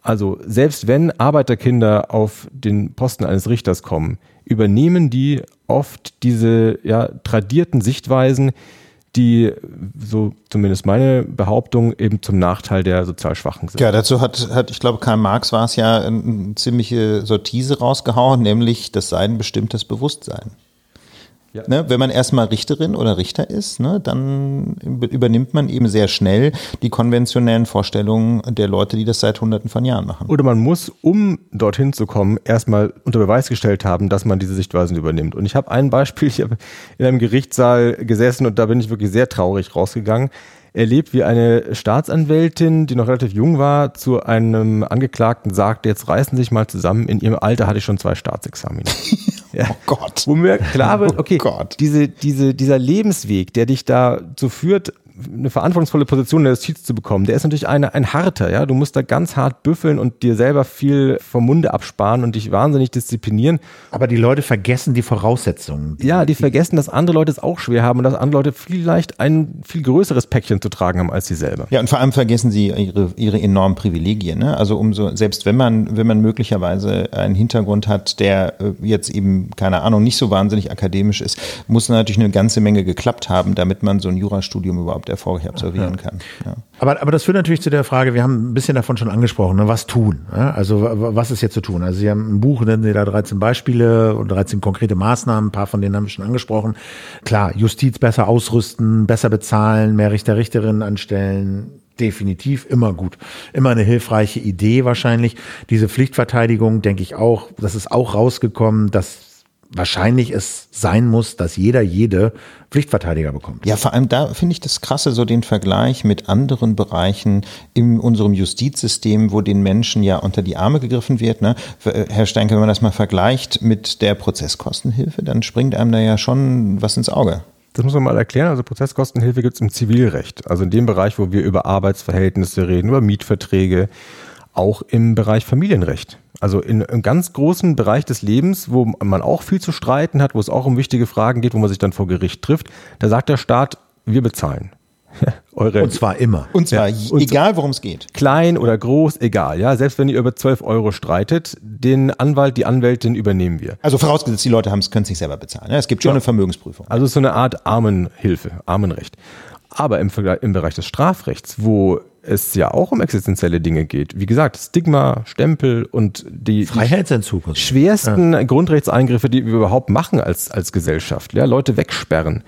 Also selbst wenn Arbeiterkinder auf den Posten eines Richters kommen, übernehmen die oft diese ja, tradierten Sichtweisen, die, so zumindest meine Behauptung, eben zum Nachteil der sozial Schwachen sind. Ja, dazu hat, hat ich glaube, Karl Marx war es ja, eine ziemliche Sortise rausgehauen, nämlich das Sein bestimmtes Bewusstsein. Ja. Ne, wenn man erstmal Richterin oder Richter ist, ne, dann übernimmt man eben sehr schnell die konventionellen Vorstellungen der Leute, die das seit Hunderten von Jahren machen. Oder man muss, um dorthin zu kommen, erstmal unter Beweis gestellt haben, dass man diese Sichtweisen übernimmt. Und ich habe ein Beispiel, ich habe in einem Gerichtssaal gesessen und da bin ich wirklich sehr traurig rausgegangen erlebt, wie eine Staatsanwältin, die noch relativ jung war, zu einem Angeklagten sagte, jetzt reißen Sie sich mal zusammen, in Ihrem Alter hatte ich schon zwei Staatsexamine. [laughs] Ja. Oh Gott. Wo mir klar wird, oh okay, oh diese, diese, dieser Lebensweg, der dich dazu führt, eine verantwortungsvolle Position in der Justiz zu bekommen, der ist natürlich eine, ein harter, ja. Du musst da ganz hart büffeln und dir selber viel vom Munde absparen und dich wahnsinnig disziplinieren. Aber die Leute vergessen die Voraussetzungen. Ja, die, die vergessen, dass andere Leute es auch schwer haben und dass andere Leute vielleicht ein viel größeres Päckchen zu tragen haben als sie selber. Ja, und vor allem vergessen sie ihre, ihre enormen Privilegien, ne? Also umso, selbst wenn man, wenn man möglicherweise einen Hintergrund hat, der äh, jetzt eben, keine Ahnung, nicht so wahnsinnig akademisch ist, muss natürlich eine ganze Menge geklappt haben, damit man so ein Jurastudium überhaupt überhaupt erfolgreich absolvieren kann. Ja. Aber, aber das führt natürlich zu der Frage, wir haben ein bisschen davon schon angesprochen, ne, was tun? Ja? Also was ist jetzt zu tun? Also Sie haben ein Buch, nennen Sie da 13 Beispiele und 13 konkrete Maßnahmen, ein paar von denen haben wir schon angesprochen. Klar, Justiz besser ausrüsten, besser bezahlen, mehr Richter, Richterinnen anstellen, definitiv immer gut. Immer eine hilfreiche Idee wahrscheinlich. Diese Pflichtverteidigung, denke ich auch, das ist auch rausgekommen, dass wahrscheinlich es sein muss, dass jeder jede Pflichtverteidiger bekommt. Ja, vor allem da finde ich das krasse, so den Vergleich mit anderen Bereichen in unserem Justizsystem, wo den Menschen ja unter die Arme gegriffen wird. Ne? Herr Steinke, wenn man das mal vergleicht mit der Prozesskostenhilfe, dann springt einem da ja schon was ins Auge. Das muss man mal erklären. Also Prozesskostenhilfe gibt es im Zivilrecht. Also in dem Bereich, wo wir über Arbeitsverhältnisse reden, über Mietverträge, auch im Bereich Familienrecht. Also in einem ganz großen Bereich des Lebens, wo man auch viel zu streiten hat, wo es auch um wichtige Fragen geht, wo man sich dann vor Gericht trifft, da sagt der Staat, wir bezahlen. [laughs] Eure und zwar immer. Und zwar ja. und egal, worum es geht. Klein oder groß, egal. Ja, selbst wenn ihr über 12 Euro streitet, den Anwalt, die Anwältin übernehmen wir. Also vorausgesetzt, die Leute können es sich selber bezahlen. Ja, es gibt schon ja. eine Vermögensprüfung. Also so eine Art Armenhilfe, Armenrecht. Aber im, im Bereich des Strafrechts, wo es ja auch um existenzielle Dinge geht. Wie gesagt, Stigma, Stempel und die, Freiheitsentzug. die schwersten ja. Grundrechtseingriffe, die wir überhaupt machen als, als Gesellschaft. Ja, Leute wegsperren.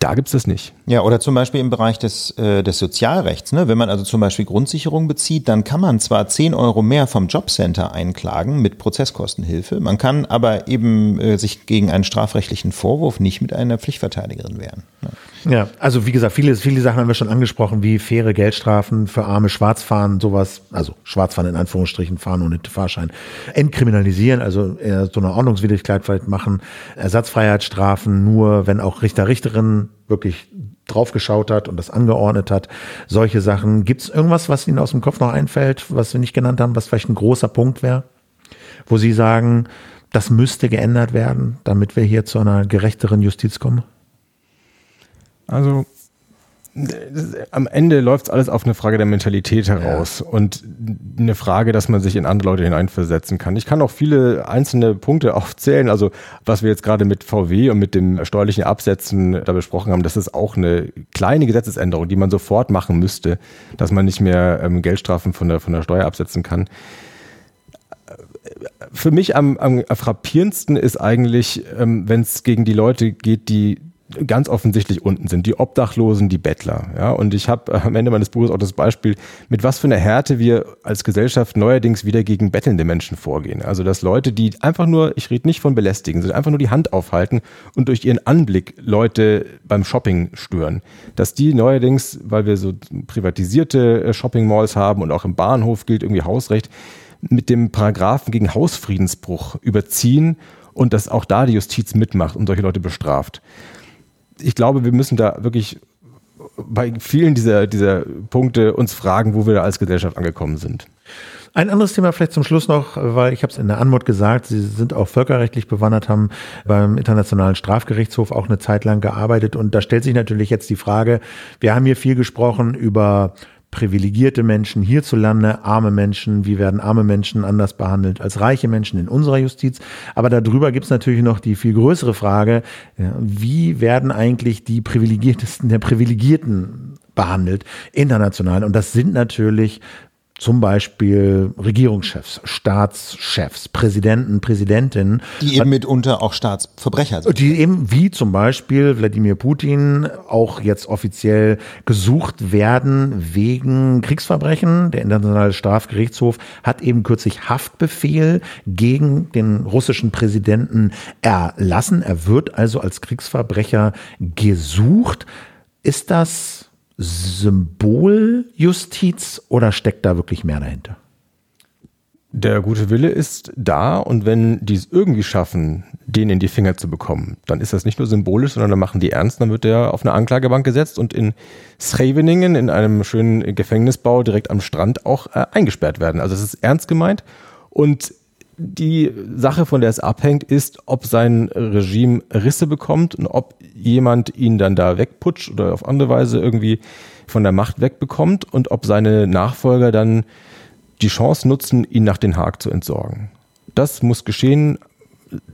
Da gibt es das nicht. Ja, oder zum Beispiel im Bereich des, äh, des Sozialrechts. Ne? Wenn man also zum Beispiel Grundsicherung bezieht, dann kann man zwar 10 Euro mehr vom Jobcenter einklagen mit Prozesskostenhilfe, man kann aber eben äh, sich gegen einen strafrechtlichen Vorwurf nicht mit einer Pflichtverteidigerin wehren. Ne? Ja, also wie gesagt, viele, viele Sachen haben wir schon angesprochen, wie faire Geldstrafen für arme Schwarzfahren, sowas, also Schwarzfahren in Anführungsstrichen, fahren ohne Fahrschein, entkriminalisieren, also so eine Ordnungswidrigkeit vielleicht machen, Ersatzfreiheitsstrafen nur, wenn auch Richter, Richterinnen wirklich draufgeschaut hat und das angeordnet hat. Solche Sachen. Gibt es irgendwas, was Ihnen aus dem Kopf noch einfällt, was wir nicht genannt haben, was vielleicht ein großer Punkt wäre, wo Sie sagen, das müsste geändert werden, damit wir hier zu einer gerechteren Justiz kommen? Also am Ende läuft alles auf eine Frage der Mentalität heraus ja. und eine Frage, dass man sich in andere Leute hineinversetzen kann. Ich kann auch viele einzelne Punkte [laughs] aufzählen. Also was wir jetzt gerade mit VW und mit dem steuerlichen Absetzen da besprochen haben, das ist auch eine kleine Gesetzesänderung, die man sofort machen müsste, dass man nicht mehr ähm, Geldstrafen von der, von der Steuer absetzen kann. Für mich am, am frappierendsten ist eigentlich, ähm, wenn es gegen die Leute geht, die ganz offensichtlich unten sind, die Obdachlosen, die Bettler. Ja, und ich habe am Ende meines Buches auch das Beispiel, mit was für einer Härte wir als Gesellschaft neuerdings wieder gegen bettelnde Menschen vorgehen. Also dass Leute, die einfach nur, ich rede nicht von belästigen, sondern einfach nur die Hand aufhalten und durch ihren Anblick Leute beim Shopping stören, dass die neuerdings, weil wir so privatisierte äh, Shopping Malls haben und auch im Bahnhof gilt irgendwie Hausrecht, mit dem Paragraphen gegen Hausfriedensbruch überziehen und dass auch da die Justiz mitmacht und solche Leute bestraft ich glaube, wir müssen da wirklich bei vielen dieser, dieser Punkte uns fragen, wo wir da als Gesellschaft angekommen sind. Ein anderes Thema vielleicht zum Schluss noch, weil ich habe es in der Anmut gesagt, Sie sind auch völkerrechtlich bewandert, haben beim Internationalen Strafgerichtshof auch eine Zeit lang gearbeitet und da stellt sich natürlich jetzt die Frage, wir haben hier viel gesprochen über privilegierte Menschen hierzulande, arme Menschen, wie werden arme Menschen anders behandelt als reiche Menschen in unserer Justiz. Aber darüber gibt es natürlich noch die viel größere Frage, wie werden eigentlich die Privilegiertesten der Privilegierten behandelt international? Und das sind natürlich zum Beispiel Regierungschefs, Staatschefs, Präsidenten, Präsidentinnen. Die eben mitunter auch Staatsverbrecher sind. Die eben, wie zum Beispiel Wladimir Putin, auch jetzt offiziell gesucht werden wegen Kriegsverbrechen. Der Internationale Strafgerichtshof hat eben kürzlich Haftbefehl gegen den russischen Präsidenten erlassen. Er wird also als Kriegsverbrecher gesucht. Ist das Symboljustiz oder steckt da wirklich mehr dahinter? Der gute Wille ist da und wenn die es irgendwie schaffen, den in die Finger zu bekommen, dann ist das nicht nur symbolisch, sondern dann machen die ernst, dann wird der auf eine Anklagebank gesetzt und in Scheveningen in einem schönen Gefängnisbau direkt am Strand auch äh, eingesperrt werden. Also es ist ernst gemeint und die Sache, von der es abhängt, ist, ob sein Regime Risse bekommt und ob jemand ihn dann da wegputscht oder auf andere Weise irgendwie von der Macht wegbekommt und ob seine Nachfolger dann die Chance nutzen, ihn nach Den Haag zu entsorgen. Das muss geschehen.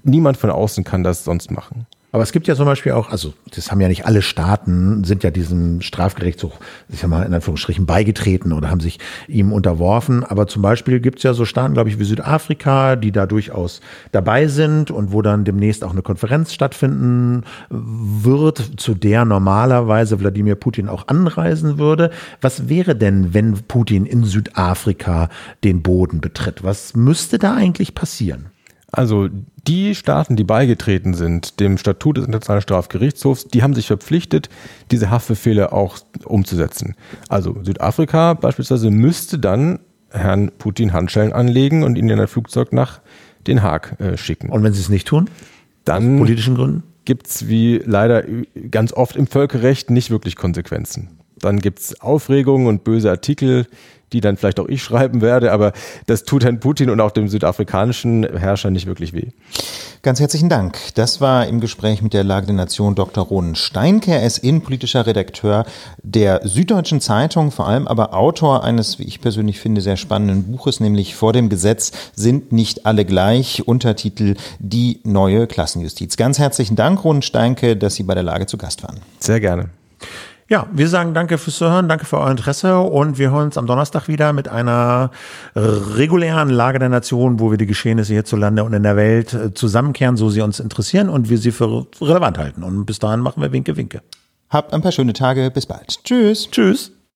Niemand von außen kann das sonst machen. Aber es gibt ja zum Beispiel auch, also das haben ja nicht alle Staaten, sind ja diesem Strafgerichtshof, ich sag mal in Anführungsstrichen, beigetreten oder haben sich ihm unterworfen. Aber zum Beispiel gibt es ja so Staaten, glaube ich, wie Südafrika, die da durchaus dabei sind und wo dann demnächst auch eine Konferenz stattfinden wird, zu der normalerweise Wladimir Putin auch anreisen würde. Was wäre denn, wenn Putin in Südafrika den Boden betritt? Was müsste da eigentlich passieren? Also die Staaten, die beigetreten sind dem Statut des Internationalen Strafgerichtshofs, die haben sich verpflichtet, diese Haftbefehle auch umzusetzen. Also Südafrika beispielsweise müsste dann Herrn Putin Handschellen anlegen und ihn in ein Flugzeug nach Den Haag äh, schicken. Und wenn sie es nicht tun? Dann Aus politischen Gründen? Gibt es wie leider ganz oft im Völkerrecht nicht wirklich Konsequenzen. Dann gibt es Aufregungen und böse Artikel, die dann vielleicht auch ich schreiben werde, aber das tut Herrn Putin und auch dem südafrikanischen Herrscher nicht wirklich weh. Ganz herzlichen Dank. Das war im Gespräch mit der Lage der Nation Dr. Ronen Steinke. Er ist innenpolitischer Redakteur der Süddeutschen Zeitung, vor allem aber Autor eines, wie ich persönlich finde, sehr spannenden Buches, nämlich Vor dem Gesetz sind nicht alle gleich, Untertitel Die neue Klassenjustiz. Ganz herzlichen Dank, Ronen Steinke, dass Sie bei der Lage zu Gast waren. Sehr gerne. Ja, wir sagen danke fürs Zuhören, danke für euer Interesse und wir hören uns am Donnerstag wieder mit einer regulären Lage der Nation, wo wir die Geschehnisse hierzulande und in der Welt äh, zusammenkehren, so sie uns interessieren und wir sie für relevant halten. Und bis dahin machen wir Winke, Winke. Habt ein paar schöne Tage. Bis bald. Tschüss. Tschüss.